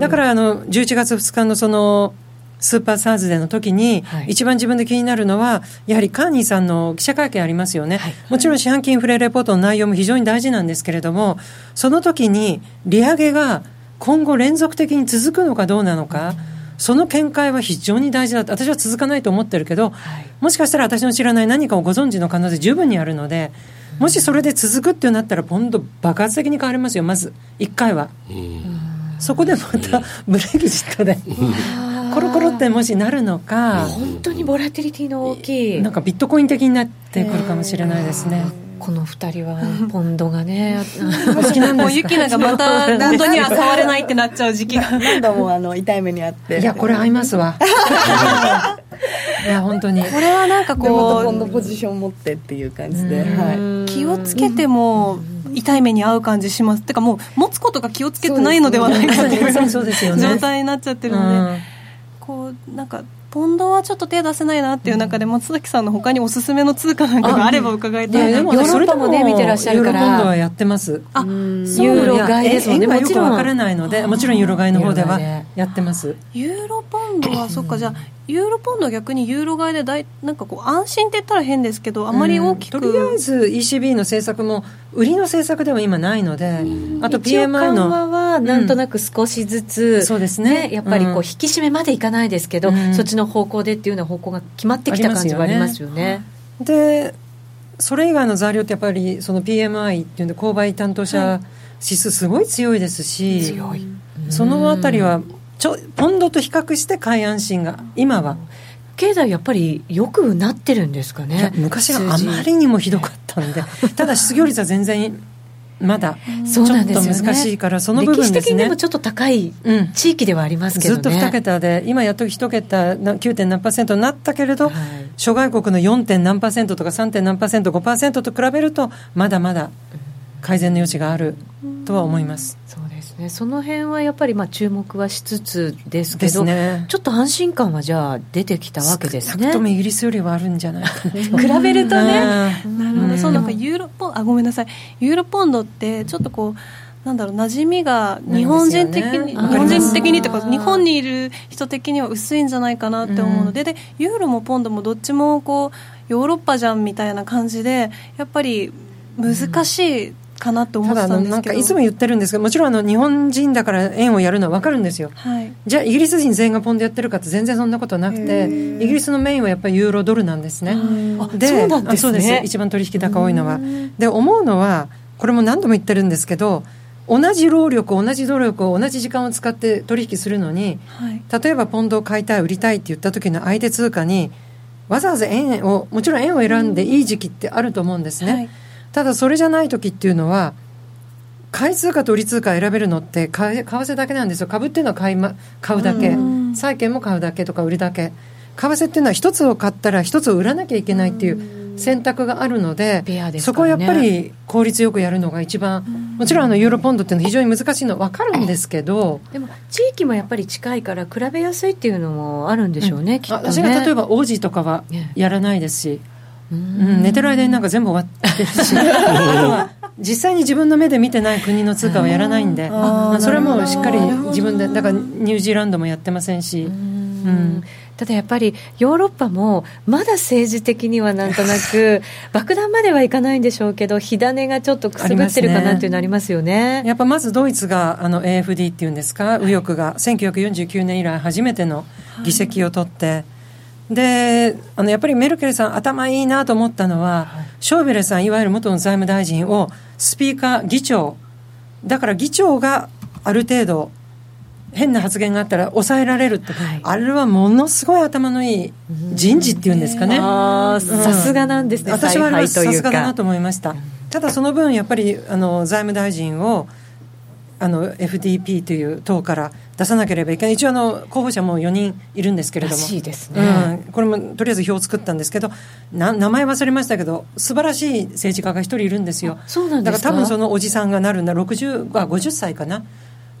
だからあの11月2日のそのスーパーサーズデーの時に、はい、一番自分で気になるのは、やはりカーニーさんの記者会見ありますよね、はい、もちろん四半期インフレレポートの内容も非常に大事なんですけれども、その時に利上げが今後連続的に続くのかどうなのか、その見解は非常に大事だと、私は続かないと思ってるけど、はい、もしかしたら私の知らない何かをご存知の可能性十分にあるので、もしそれで続くってなったら、ポンド爆発的に変わりますよ、まず、1回は。そこでまたブレグジットで。コロコロってもしなるのか本当にボラティリティの大きい。なんかビットコイン的になってくるかもしれないですね、この二人はポンドがね好きなんですか？ユキナがまたポンドには触れないってなっちゃう時期が。何度もあの痛い目にあって。いやこれ合いますわ いや本当に。これはなんかこうポンドポジション持ってっていう感じで、はい、気をつけても痛い目に遭う感じします。てかもう持つことが気をつけてないのではないかという状態になっちゃってるので、こうなんかポンドはちょっと手出せないなっていう中で、松崎さんのほかにおすすめの通貨なんかがあれば伺いたいな、ヨーロッパもね見てらっしゃるから。ユーロポンドはやってます。あユーロ買いですもんね。もちろん。わからないのでもちろんユーロ買いの方ではやってます。ユーロポンドはそっかじゃあユーロポンドは逆にユーロ買いでだいなんかこう安心って言ったら変ですけどあまり大きく、とりあえず ECB の政策も売りの政策では今ないので、あと PMI の緩和はなんとなく少しずつ、そうですね。やっぱりこう引き締めまでいかないですけど、そっちの方向でっていうような方向が決まってきた感じはありますよね。でそれ以外の材料ってやっぱりその PMI っていうんで購買担当者指数すごい強いですし、強い。そのあたりはちょポンドと比較して買い安心が今は経済やっぱり良くなってるんですかね昔はあまりにもひどかったんでただ失業率は全然まだちょっと難しいからその部分ですね歴史的にもちょっと高い地域ではありますけどね、ずっと2桁で今やっと1桁 9. 何パーセントになったけれど、はい、諸外国の 4. 点何パーセントとか 3. 点何パーセント5%と比べるとまだまだ改善の余地があるとは思います。そうですね、その辺はやっぱりまあ注目はしつつですけど、ね、ちょっと安心感はじゃあ出てきたわけですね。ともイギリスよりはあるんじゃないかな。比べるとね。なるほど、そうなんかユーロポあごめんなさい。ユーロポンドってちょっとこう。なんだろう馴染みが日本人的に、ね、日本人的にとか日本にいる人的には薄いんじゃないかなって思うので、うん、でユーロもポンドもどっちもこうヨーロッパじゃんみたいな感じでやっぱり難しいかなと思ってたんですけど。なんかいつも言ってるんですけどもちろんあの日本人だから円をやるのは分かるんですよ、はい、じゃあイギリス人全員がポンドやってるかって全然そんなことなくてイギリスのメインはやっぱりユーロドルなんですね。でそうなんです、ね、そうです。一番取引高多いのは。で思うのはこれも何度も言ってるんですけど同じ労力同じ努力を同じ時間を使って取引するのに、はい、例えばポンドを買いたい売りたいって言った時の相手通貨にわざわざ円をもちろん円を選んでいい時期ってあると思うんですね、はいただそれじゃない時っていうのは買い通貨と売り通貨選べるのって為替だけなんですよ。株っていうのは買い、ま、買うだけ。債券も買うだけとか売るだけ。為替っていうのは一つを買ったら一つを売らなきゃいけないっていう選択があるので、ね、そこはやっぱり効率よくやるのが一番もちろんあのユーロポンドっていうのは非常に難しいのは分かるんですけどでも地域もやっぱり近いから比べやすいっていうのもあるんでしょうね、うん、きっとね。私が例えば王子とかはやらないですし、うん、寝てる間になんか全部終わってる。し あとは実際に自分の目で見てない国の通貨はやらないんで、それもしっかり自分でだからニュージーランドもやってませんし。うん。ただやっぱりヨーロッパもまだ政治的にはなんとなく 爆弾まではいかないんでしょうけど火種がちょっとくすぶってるかなっていうのありますよね、ね、やっぱまずドイツがあの AFD っていうんですか？右翼が1949年以来初めての議席を取って、はいであのやっぱりメルケルさん頭いいなと思ったのは、はい、ショーベルさんいわゆる元の財務大臣をスピーカー議長だから議長がある程度変な発言があったら抑えられるって、はい、あれはものすごい頭のいい人事っていうんですかね、さすがなんですね私はさすがだなと思いました、ただその分やっぱりあの財務大臣をあの FDP という党から出さなければいけない。一応あの候補者も4人いるんですけれども、ね。うん、これもとりあえず表を作ったんですけどな名前忘れましたけど素晴らしい政治家が1人いるんですよ。そうなんだから多分そのおじさんがなるんだ60あ50歳かな？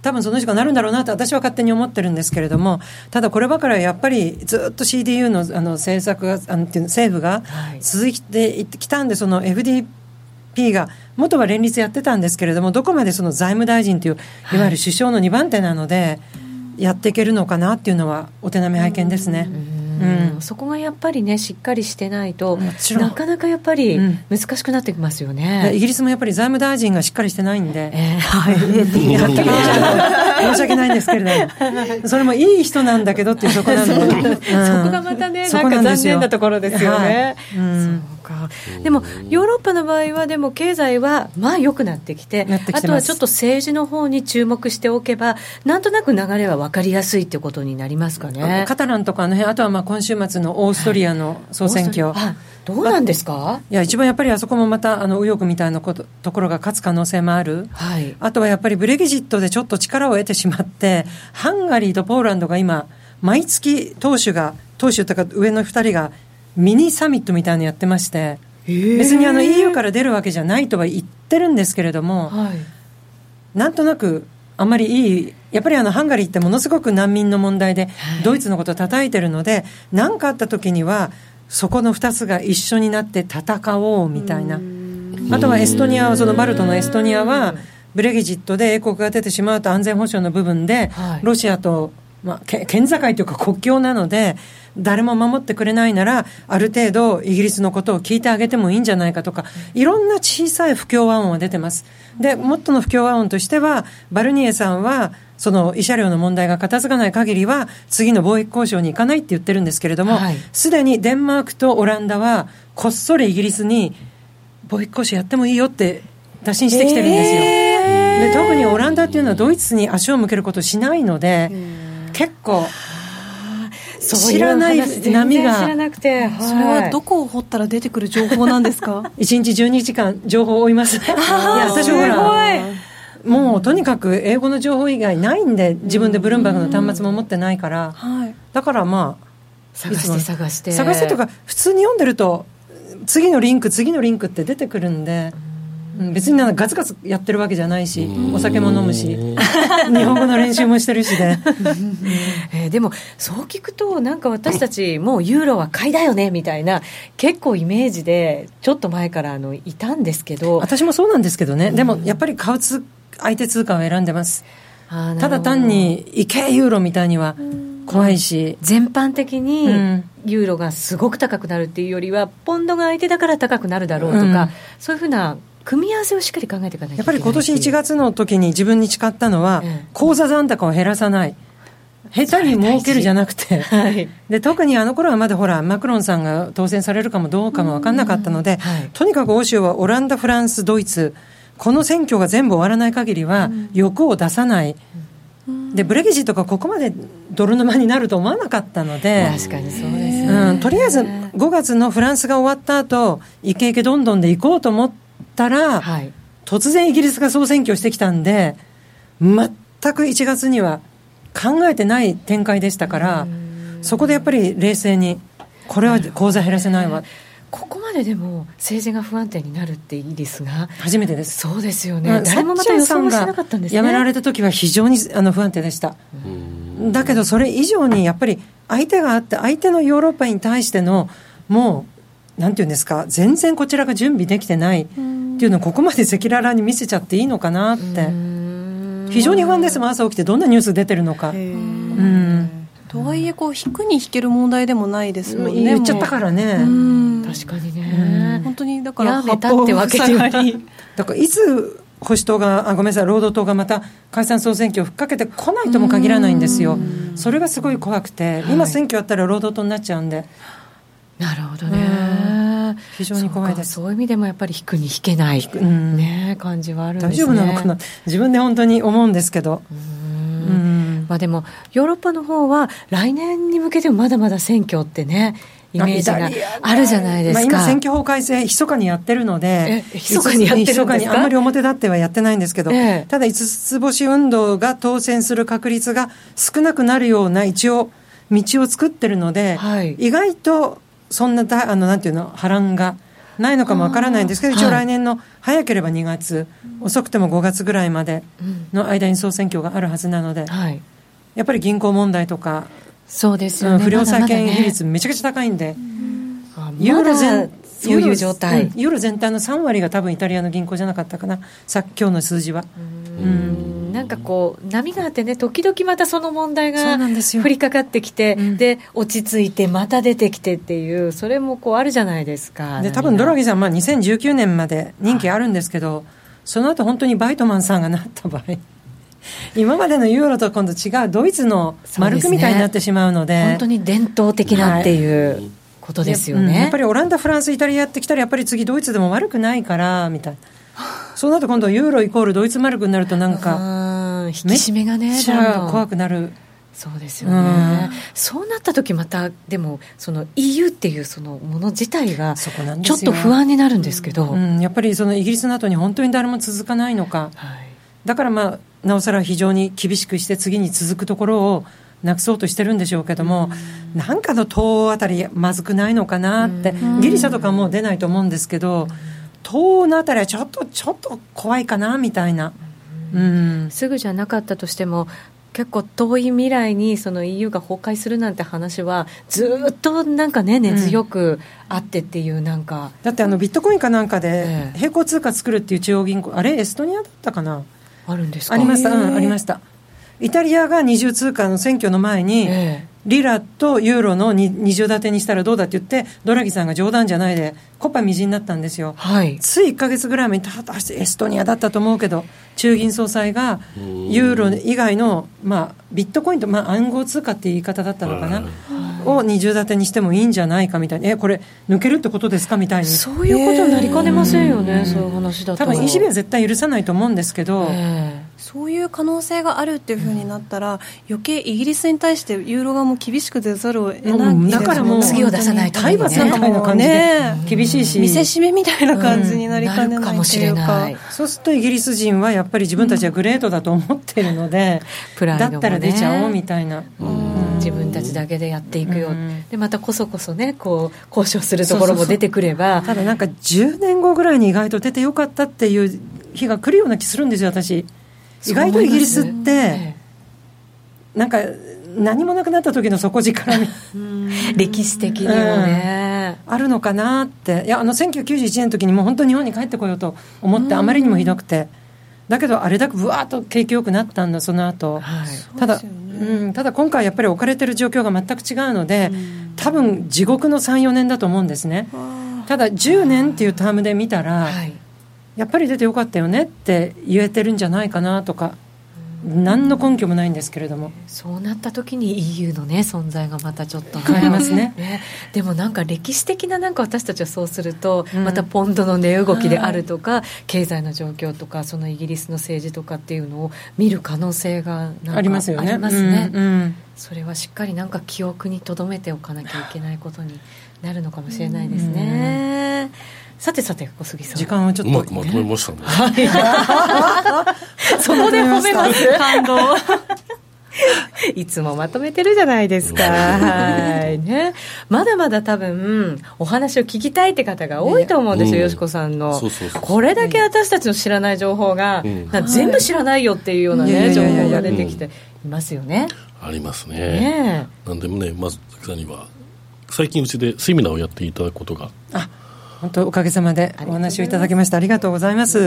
多分その人がなるんだろうなと私は勝手に思ってるんですけれどもただこればかりはやっぱりずっと CDU のあの政策があのっていう政府が続いてきたんでその FDP P が元は連立やってたんですけれどもどこまでその財務大臣といういわゆる首相の2番手なので、やっていけるのかなっていうのはお手並み拝見ですね。うん、そこがやっぱりねしっかりしてないとなかなかやっぱり難しくなってきますよね、うん、イギリスもやっぱり財務大臣がしっかりしてないんで、えー、はい、申し訳ないんですけれども。それもいい人なんだけどっていうところなんで、うん、そこがまたねなんか残念なところですよね、はい、うんか。でもヨーロッパの場合はでも経済はまあ良くなってきてあとはちょっと政治の方に注目しておけばなんとなく流れは分かりやすいってことになりますかね。カタランとかあの辺あとはまあ今週末のオーストリアの総選挙、はい、どうなんですか？いや一番やっぱりあそこもまたあの右翼みたいなことところが勝つ可能性もある、はい、あとはやっぱりブレギジットでちょっと力を得てしまってハンガリーとポーランドが今毎月党首が党首とか上の2人がミニサミットみたいなのやってまして別にあの EU から出るわけじゃないとは言ってるんですけれども、はい、なんとなくあんまりいい、やっぱりあのハンガリーってものすごく難民の問題で、ドイツのことを叩いてるので、何、はい、かあった時には、そこの2つが一緒になって戦おうみたいな。あとはエストニアは、そのバルトのエストニアは、ブレギジットで英国が出てしまうと安全保障の部分で、ロシアと、まあ、県境というか国境なので、誰も守ってくれないなら、ある程度イギリスのことを聞いてあげてもいいんじゃないかとか、いろんな小さい不協和音は出てます。で、もっとの不協和音としては、バルニエさんは、その慰謝料の問題が片付かない限りは、次の貿易交渉に行かないって言ってるんですけれども、す、で、にデンマークとオランダは、こっそりイギリスに、貿易交渉やってもいいよって打診してきてるんですよ。えー、で特にオランダっていうのはドイツに足を向けることをしないので、結構。知らない波が。知らなくて、はい、それはどこを掘ったら出てくる情報なんですか？1日12時間情報を追います。いや私ほらもうとにかく英語の情報以外ないんで自分でブルームバーグの端末も持ってないから、はい、だからまあ探して探して。探してとか普通に読んでると次のリンク次のリンクって出てくるんで、別にガツガツやってるわけじゃないしお酒も飲むし 日本語の練習もしてるしで、えー、でもそう聞くとなんか私たちもうユーロは買いだよねみたいな結構イメージでちょっと前からあのいたんですけど。私もそうなんですけどね、でもやっぱり買うつ相手通貨を選んでます。ただ単にいけユーロみたいには怖いし。全般的にユーロがすごく高くなるっていうよりはポンドが相手だから高くなるだろうとか、うん、そういうふうな組み合わせをしっかり考えていかないやっぱり今年1月の時に自分に誓ったのは、うん、口座残高を減らさない。下手に儲けるじゃなくて、はい、で特にあの頃はまだほらマクロンさんが当選されるかもどうかも分かんなかったので、はい、とにかく欧州はオランダ、フランス、ドイツこの選挙が全部終わらない限りは欲を出さない、うん、でブレギジとかここまで泥沼になると思わなかったので確かにそうですね、うん、とりあえず5月のフランスが終わった後イケイケどんどんで行こうと思ってったら、はい、突然イギリスが総選挙してきたんで、全く1月には考えてない展開でしたから、そこでやっぱり冷静に、これは口座減らせないわ。ここまででも政治が不安定になるってイギリスが初めてです。そうですよね、誰もまた予想もしなかったんですね。辞められた時は非常にあの不安定でした。だけどそれ以上にやっぱり相手があって相手のヨーロッパに対してのもうなんていうんですか全然こちらが準備できてない、っていうのをここまで赤裸々に見せちゃっていいのかなって非常に不安ですもん朝起きてどんなニュース出てるのか。とはいえこう引くに引ける問題でもないですもんね。言っちゃったからね。確かにね。本当にだから八方ってわけではだからいつ保守党があごめんなさい労働党がまた解散総選挙をふっかけてこないとも限らないんですよ。それがすごい怖くて、今選挙やったら労働党になっちゃうんで。なるほどね、非常に怖いです。そういう意味でもやっぱり引くに引けない、うん、ね、感じはあるんです、ね、大丈夫なのかな？自分で本当に思うんですけど。まあ、でもヨーロッパの方は来年に向けてもまだまだ選挙ってねイメージがあるじゃないですか、まあ、今、選挙法改正、密かにやってるので、密かにやってるんですか？あんまり表立ってはやってないんですけど、えただ、五つ星運動が当選する確率が少なくなるような、一応、道を作ってるので、はい、意外とそんなだあのなんていうの波乱がないのかもわからないんですけど一応来年の早ければ2月、遅くても5月ぐらいまでの間に総選挙があるはずなので、はい、やっぱり銀行問題とかそうですよ、ね、不良債権比率めちゃくちゃ高いんで、ユーロ全そういう状態、ユーロ全体の3割が多分イタリアの銀行じゃなかったかな。さ今日の数字は。うんなんかこう波があってね時々またその問題が降りかかってきてで,、うん、で落ち着いてまた出てきてっていうそれもこうあるじゃないですかで多分ドラギさん、まあ、2019年まで任期あるんですけど、その後本当にバイトマンさんがなった場合 今までのユーロと今度違うドイツの丸くみたいになってしまうので、ね、本当に伝統的なっていう、はいことですよね、うん、やっぱりオランダ、フランス、イタリアやってきたら、やっぱり次、ドイツでも悪くないからみたいな、そうなると今度、ユーロイコールドイツマルクになると、なんか、引き締めがね、怖くなる。そうですよね、うん、そうなった時またでもその EU っていうそのもの自体がちょっと不安になるんですけど、うん、やっぱりそのイギリスの後に本当に誰も続かないのか、はい、だからまあなおさら非常に厳しくして次に続くところをなくそうとしてるんでしょうけども、うん、なんかの東欧あたりまずくないのかなって、うん、ギリシャとかもう出ないと思うんですけど、東欧のあたりはちょっとちょっと怖いかなみたいな。うん、すぐじゃなかったとしても結構遠い未来にその EU が崩壊するなんて話はずっとなんかね根強くあってっていうなんか、だってあのビットコインかなんかで並行通貨作るっていう中央銀行あれエストニアだったかな？あるんですか？ありました、うん、ありました。イタリアが二重通貨の選挙の前に、リラとユーロの二重建てにしたらどうだって言って、ドラギさんが冗談じゃないで、コパみじんになったんですよ、はい、つい1か月ぐらい前に、ただエストニアだったと思うけど、中銀総裁が、ユーロ以外の、まあ、ビットコインと、まあ、暗号通貨っていう言い方だったのかな。を二重建てにしてもいいんじゃないかみたいな、え、これ、抜けるってことですかみたいに、そういうことになりかねませんよね、そういう話だと。多分 ECB は絶対許さないと思うんですけど、そういう可能性があるっていうふうになったら、うん、余計イギリスに対してユーロ側も厳しく出ざるを得ない、うん、だからもう次を出さないと、体罰みたいな感じで厳しいし、見せしめみたいな感じになりかねないというか,、そうするとイギリス人はやっぱり自分たちはグレートだと思ってるので、だったら出ちゃおうみたいな。自分たちだけでやっていくよ、でまたこそこそねこう交渉するところも出てくれば。ただなんか10年後ぐらいに意外と出てよかったっていう日が来るような気するんですよ私意外とイギリスって、なんか何もなくなった時の底力歴史的にもね、うん、あるのかなって。いやあの1991年の時にもう本当日本に帰ってこようと思ってあまりにもひどくて。だけどあれだけぶわっと景気よくなったんだその後、はい、ただ、ね、うん、ただ今回やっぱり置かれてる状況が全く違うので、多分地獄の34年だと思うんですね。ただ10年っていうタームで見たら、はいやっぱり出てよかったよねって言えてるんじゃないかなとか何の根拠もないんですけれども。そうなった時に EU のね存在がまたちょっと、変わりますね。ね。でもなんか歴史的ななんか私たちはそうすると、うん、またポンドの値動きであるとか、経済の状況とかそのイギリスの政治とかっていうのを見る可能性がありますよね。ありますね、うんうん、それはしっかりなんか記憶に留めておかなきゃいけないことになるのかもしれないですね。さてさて小杉さん時間はちょっと、うまくまとめましたね、はい、そこで褒めます感動 いつもまとめてるじゃないですか。はいね。まだまだ多分、お話を聞きたいって方が多いと思うんですよ、よしこさんの。これだけ私たちの知らない情報が、うん、全部知らないよっていうようなね、情報が出てきていますよね。ありますね。ねなんでもね、まず、さんには、最近うちでセミナーをやっていただくことが。あ本当おかげさまでお話をいただきましてありがとうございます。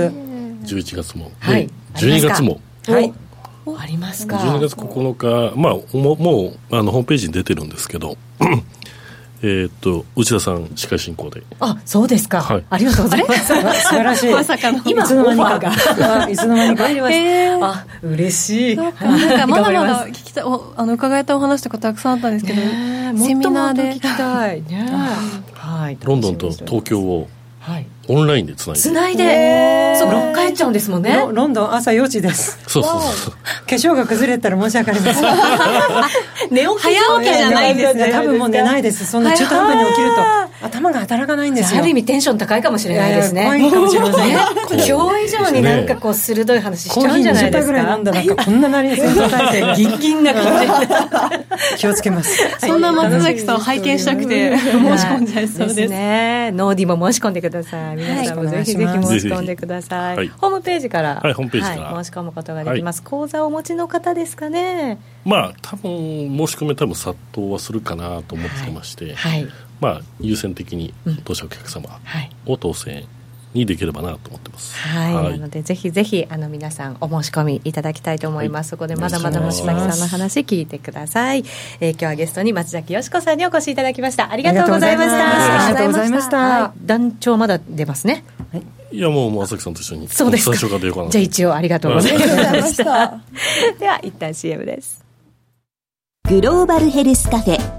11月も、はい、12月も。はい。ありますか。12月9日。まあももうあのホームページに出てるんですけどえっと内田さん司会進行で。あそうですか、はい、ありがとうございます。素晴らしい。まさかの。今いつの間にか。いつの間にか。りましたあ 嬉しい。なんかまだまだ聞きたおあの伺えたお話とかたくさんあったんですけど、セミナーで。聞きたい。ねはい、ロンドンと東京をオンラインでつないでつないで。そう6回っちゃうんですもんね。ロンドン朝4時です。そうそうそう。化粧が崩れたら申し訳ありません。寝起き早起きじゃないんですね。多分もう寝ないです。そんな中途半端に起きると頭が働かないんですよ。ある意味テンション高いかもしれないですね。怖いかもしれません。今日以上になんかこう鋭い話しちゃうんじゃないですかコーヒー20杯ぐらい飲んだなんかこんななりに戦闘態勢ギンギンな感じ気をつけますそんな松崎さんを拝見したくて申し込んじゃい。そうですねノーディも申し込んでください皆さんもぜひぜひ申し込んでください。ホームページから。はい。ホームページから申し込むことができます口座をお持ちの方ですかね。まあ多分申し込み多分殺到はするかなと思ってまして、はい、まあ優先的に当社お客様を当選にできればなと思ってます。はい、はい、なのでぜひぜひあの皆さんお申し込みいただきたいと思います。はい、そこでまだまだ松崎さんの話聞いてください。えー、今日はゲストに松崎よしこさんにお越しいただきました。ありがとうございました。ありがとうございました。はい、団長まだ出ますね。はいいやもう松崎さんと一緒にそうですかじゃあ一応ありがとうございました では一旦 CM ですグローバルヘルスカフェ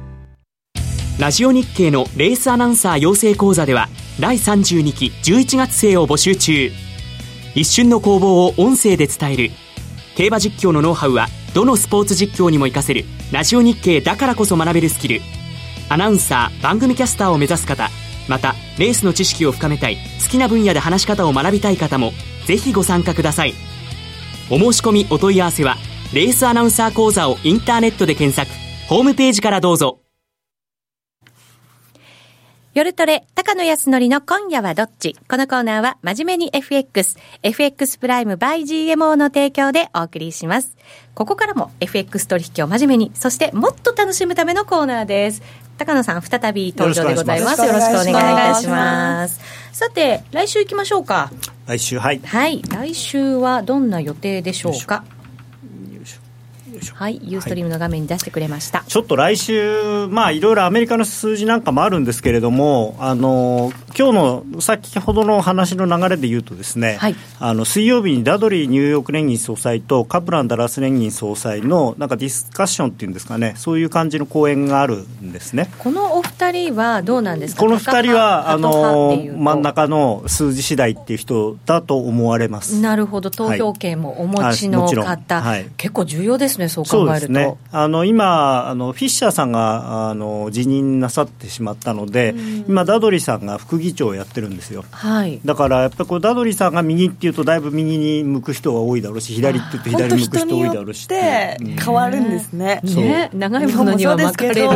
ラジオ日経のレースアナウンサー養成講座では第32期11月生を募集中。一瞬の攻防を音声で伝える。競馬実況のノウハウはどのスポーツ実況にも活かせる。ラジオ日経だからこそ学べるスキル。アナウンサー番組キャスターを目指す方。またレースの知識を深めたい。好きな分野で話し方を学びたい方もぜひご参加ください。お申し込みお問い合わせはレースアナウンサー講座をインターネットで検索。ホームページからどうぞ。夜トレ、高野康則の今夜はどっち？このコーナーは真面目に FX、FX プライム by GMO の提供でお送りします。ここからも FX 取引を真面目に、そしてもっと楽しむためのコーナーです。高野さん、再び登場でございます。よろしくお願いいたします。さて、来週行きましょうか。来週、はい。はい。来週はどんな予定でしょうか？はい、ユーストリームの画面に出してくれました、はい、ちょっと来週、まあ、いろいろアメリカの数字なんかもあるんですけれども、あの今日の先ほどの話の流れで言うと、ですね、はい、あの水曜日にダドリーニューヨーク連銀総裁とカプラン・ダラス連銀総裁のなんかディスカッションっていうんですかね、そういう感じの講演があるんですね。このお二人はどうなんですか？この二人はあの真ん中の数字次第っていう人だと思われます。なるほど、投票権もお持ちの方、はい、結構重要ですね、そう考えると。ね、あの今あの、フィッシャーさんがあの辞任なさってしまったので、今、ダドリーさんが副議長をやってるんですよ、はい、だからやっぱりこうダドリーさんが右っていうと、だいぶ右に向く人が多いだろうし、左って言うと左に向く人多いだろうし。って。変わるんですね、ね長いものには巻かれる。も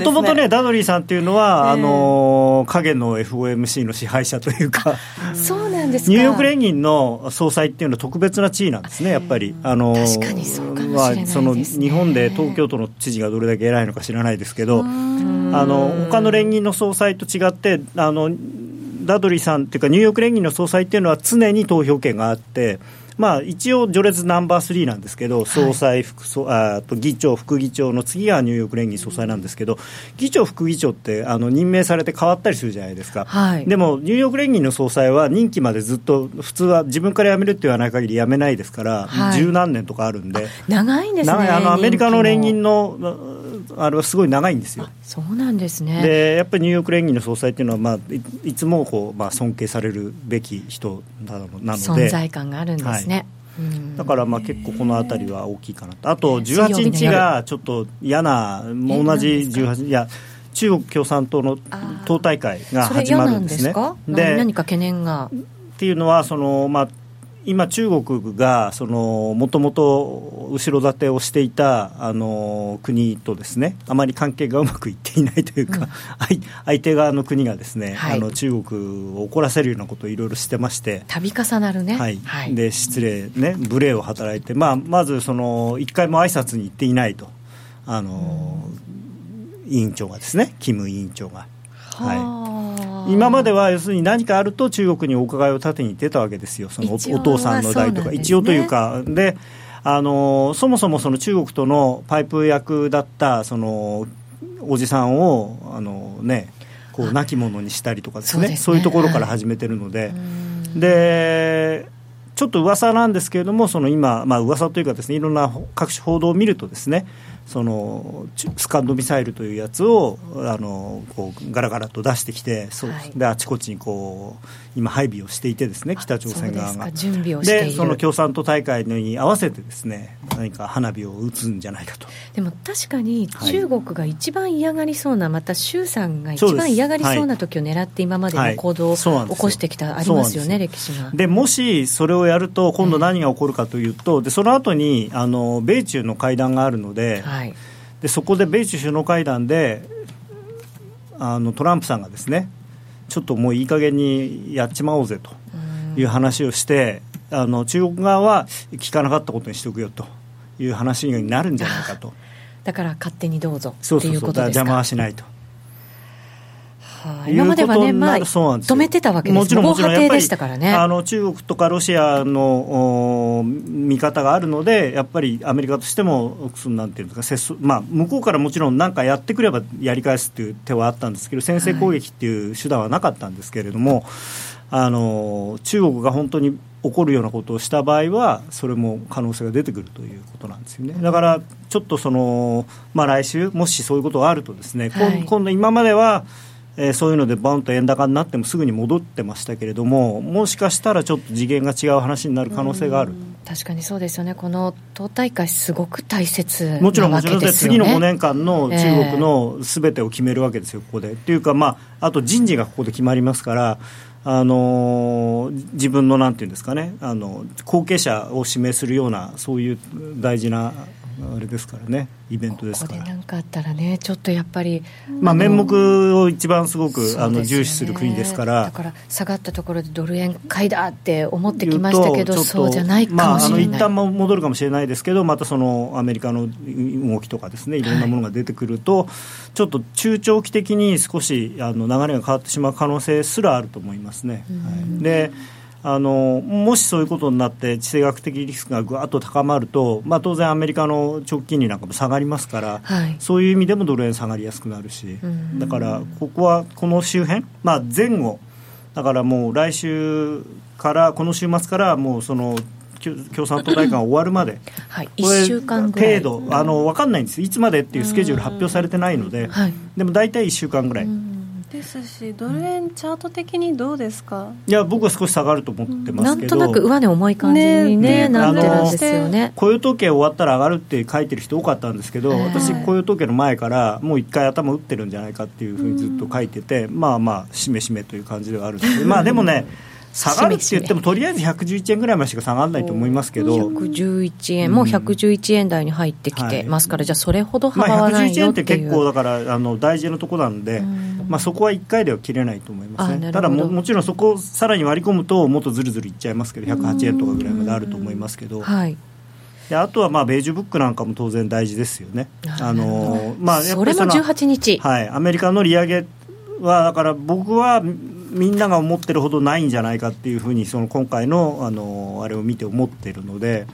ともとね、ダドリーさんっていうのは、あの影の FOMC の支配者というか、そうなんですニューヨーク連銀の総裁っていうのは特別な地位なんですね、やっぱり。あの確かにその日本で東京都の知事がどれだけ偉いのか知らないですけど、あの他の連銀の総裁と違って、あのダドリーさんっていうか、ニューヨーク連銀の総裁っていうのは常に投票権があって、まあ、一応、序列ナンバー3なんですけど、総裁副総、はい、あと議長、副議長の次がニューヨーク連銀総裁なんですけど、議長、副議長ってあの任命されて変わったりするじゃないですか、はい、でもニューヨーク連銀の総裁は任期までずっと、普通は自分から辞めるって言わない限り辞めないですから、十、はい、何年とかあるんで、長いんですね、あのアメリカの連銀のあれはすごい長いんですよ。そうなんですね。でやっぱりニューヨーク連銀の総裁っていうのは、まあ、いいつもこう、まあ、尊敬されるべき人なので。存在感があるんですね。はい。だからまあ結構この辺りは大きいかなと、あと18日がちょっと嫌な、同じ18、いや、中国共産党の党大会が始まるんですね。で何か懸念が。っていうのはその、まあ、今、中国がもともと後ろ盾をしていたあの国とですねあまり関係がうまくいっていないというか、うん、相手側の国がですね、はい、あの中国を怒らせるようなことをいろいろしてまして。度重なるね、はい、はい、で失礼ね無礼を働いて、まあ、まずその一回も挨拶に行っていないとあの、うん、委員長がですねキム委員長が。はい、今までは要するに何かあると中国にお伺いを立てに出たわけですよ、そのお父さんの代とか、一応というか、であのそもそもその中国とのパイプ役だったそのおじさんをあの、ね、こう亡き者にしたりとかですね、そう、ね、いうところから始めてるので。でちょっと噂なんですけれども、その今、まあ噂というかですね、いろんな各種報道を見るとですね、そのスカンドミサイルというやつをあのこうガラガラと出してきて、そうであちこちにこう今、配備をしていて、ですね北朝鮮側が。準備をでその共産党大会に合わせてですね何か花火を打つんじゃないかと。でも確かに中国が一番嫌がりそうな、はい、また習さんが一番嫌がりそうな時を狙って今までの行動を起こしてきた、ありますよね、歴史が。でもしそれをやると、今度何が起こるかというと、でその後にあに米中の会談があるので、はい、でそこで米中首脳会談であのトランプさんがですねちょっともういい加減にやっちまおうぜという話をして、あの中国側は聞かなかったことにしておくよという話になるんじゃないかと。だから勝手にどうぞっていうことですか？邪魔はしないと。はあ、今まではね、まあ、止めてたわけです。もちろん、もちろん、やっぱり、ね、あの中国とかロシアの見方があるので、やっぱりアメリカとしても、なんていうんですか、まあ、向こうからもちろん何かやってくればやり返すっていう手はあったんですけど、先制攻撃っていう手段はなかったんですけれども、はい、あの中国が本当に起こるようなことをした場合はそれも可能性が出てくるということなんですよね。だからちょっとその、まあ、来週もしそういうことがあるとですね、はい、今度今まではえー、そういうのでバンと円高になってもすぐに戻ってましたけれどももしかしたらちょっと次元が違う話になる可能性がある確かにそうですよねこの党大会すごく大切なもちろんもちろん次の5年間の中国のすべてを決めるわけですよ、ここで。っていうか、まあ、あと人事がここで決まりますから。あの自分のなんていうんですかねあの後継者を指名するようなそういう大事なあれですからねイベントですから。ここで何かあったらねちょっとやっぱり、まあ、面目を一番すごく、ね、あの重視する国ですから。だから下がったところでドル円買いだって思ってきましたけどそうじゃないかもしれない、まあ、あの一旦も戻るかもしれないですけどまたそのアメリカの動きとかですねい。ろんなものが出てくると、はい、ちょっと中長期的に少しあの流れが変わってしまう可能性すらあると思いますね。はい、であのもしそういうことになって地政学的リスクがぐわっと高まると、まあ、当然、アメリカの長期金利なんかも下がりますから、はい、そういう意味でもドル円下がりやすくなるし、だからここはこの周辺、まあ、前後、だからもう来週から、この週末からもうその共産党大会が終わるまで、はい、1週間ぐらい。程度あの分かんないんです。いつまでっていうスケジュール発表されてないので、はい、でも大体1週間ぐらい。ですしドル円チャート的にどうですか？いや僕は少し下がると思ってますけど、なんとなく上値重い感じに、ねね、なってるんですよね。雇用統計終わったら上がるって書いてる人多かったんですけど、私雇用統計の前からもう一回頭打ってるんじゃないかっていうふうにずっと書いてて、まあまあしめしめという感じではあるんですけど。まあでもね下がるって言っても、とりあえず111円ぐらいまでしか下がらないと思いますけど、111円、もう111円台に入ってきてますから、じゃあ、それほど幅はないよっていう、まあ、111円って結構、だからあの大事なところなんで、まあ、そこは1回では切れないと思いますね、ただも、もちろんそこをさらに割り込むと、もっとずるずるいっちゃいますけど、108円とかぐらいまであると思いますけど。はい。であとはまあベージュブックなんかも当然大事ですよね。あのまあ、やっぱりそれも18日、はい、アメリカの利上げはだから僕はみんなが思ってるほどないんじゃないかっていうふうにその今回のあのあれを見て思ってるので。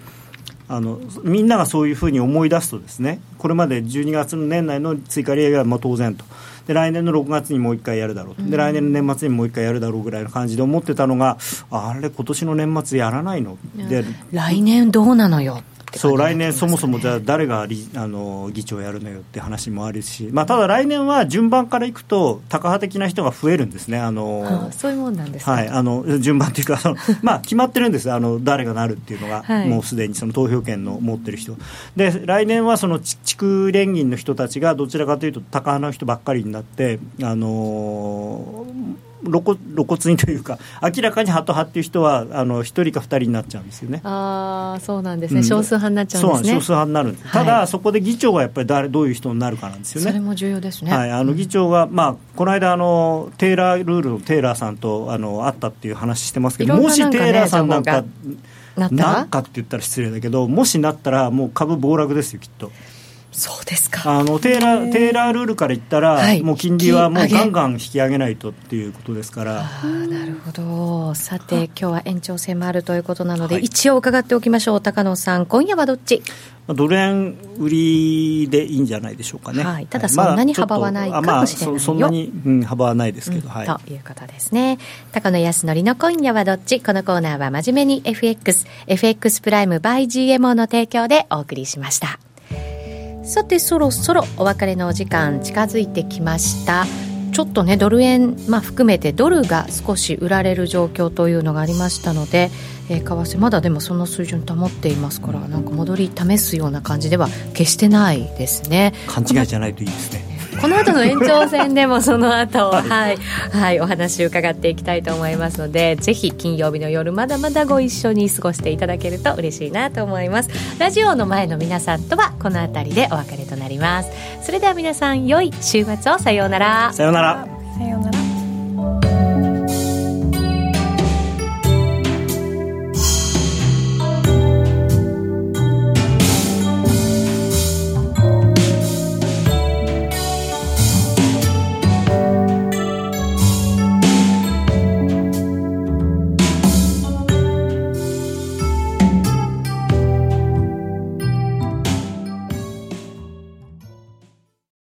あのみんながそういうふうに思い出すとですねこれまで12月の年内の追加利上げはまあ当然と。で来年の6月にもう1回やるだろうと。で来年の年末にもう1回やるだろうぐらいの感じで思ってたのがあれ今年の年末やらないの？で来年どうなのよ？そう来年そもそもじゃあ誰があの議長やるのよって話もあるし、まあ、ただ来年は順番からいくとタカ派的な人が増えるんですね。あの、はあ、そういうもんなんですか、はい、あの順番というかあの、まあ、決まってるんです。あの誰がなるっていうのが、はい、もうすでにその投票権の持ってる人。で来年はその地区連銀の人たちがどちらかというとタカ派の人ばっかりになってあの露骨露骨にというか明らかにハト派っていう人はあの1人か2人になっちゃうんですよね。ああそうなんですね、うん、少数派になっちゃうんですね。少数派になる、ただそこで議長がやっぱり誰どういう人になるかなんですよね。それも重要ですね、はい、あの議長が、まあ、この間あのテーラールールのテーラーさんとあの会ったっていう話してますけど、ね、もしテーラーさんなんかなんかって言ったら失礼だけどもしなったらもう株暴落ですよきっとそうですか。あのテーラーテーラールールから言ったら、はい、もう金利はもうガンガン引き上げないとっていうことですから。あなるほど。さて今日は延長戦もあるということなので、はい、一応伺っておきましょう。高野さん今夜はどっち？ドル円売りでいいんじゃないでしょうかね、はい、ただそんなに幅はないかもしれないよ、まあ、そんなに、うん、幅はないですけど、うん、はい、ということですね。高野康則の今夜はどっち？このコーナーは真面目に FXFX プライム by GMO の提供でお送りしましたさてそろそろお別れのお時間近づいてきました。ちょっとねドル円、まあ、含めてドルが少し売られる状況というのがありましたので、えー、為替まだでもその水準保っていますからなんか戻り試すような感じでは決してないですね。勘違いじゃないといいですね。この後の延長戦でもその後 はい、はい、お話伺っていきたいと思いますのでぜひ金曜日の夜まだまだご一緒に過ごしていただけると嬉しいなと思います。ラジオの前の皆さんとはこの辺りでお別れとなります。それでは皆さん良い週末を。さようなら。さようなら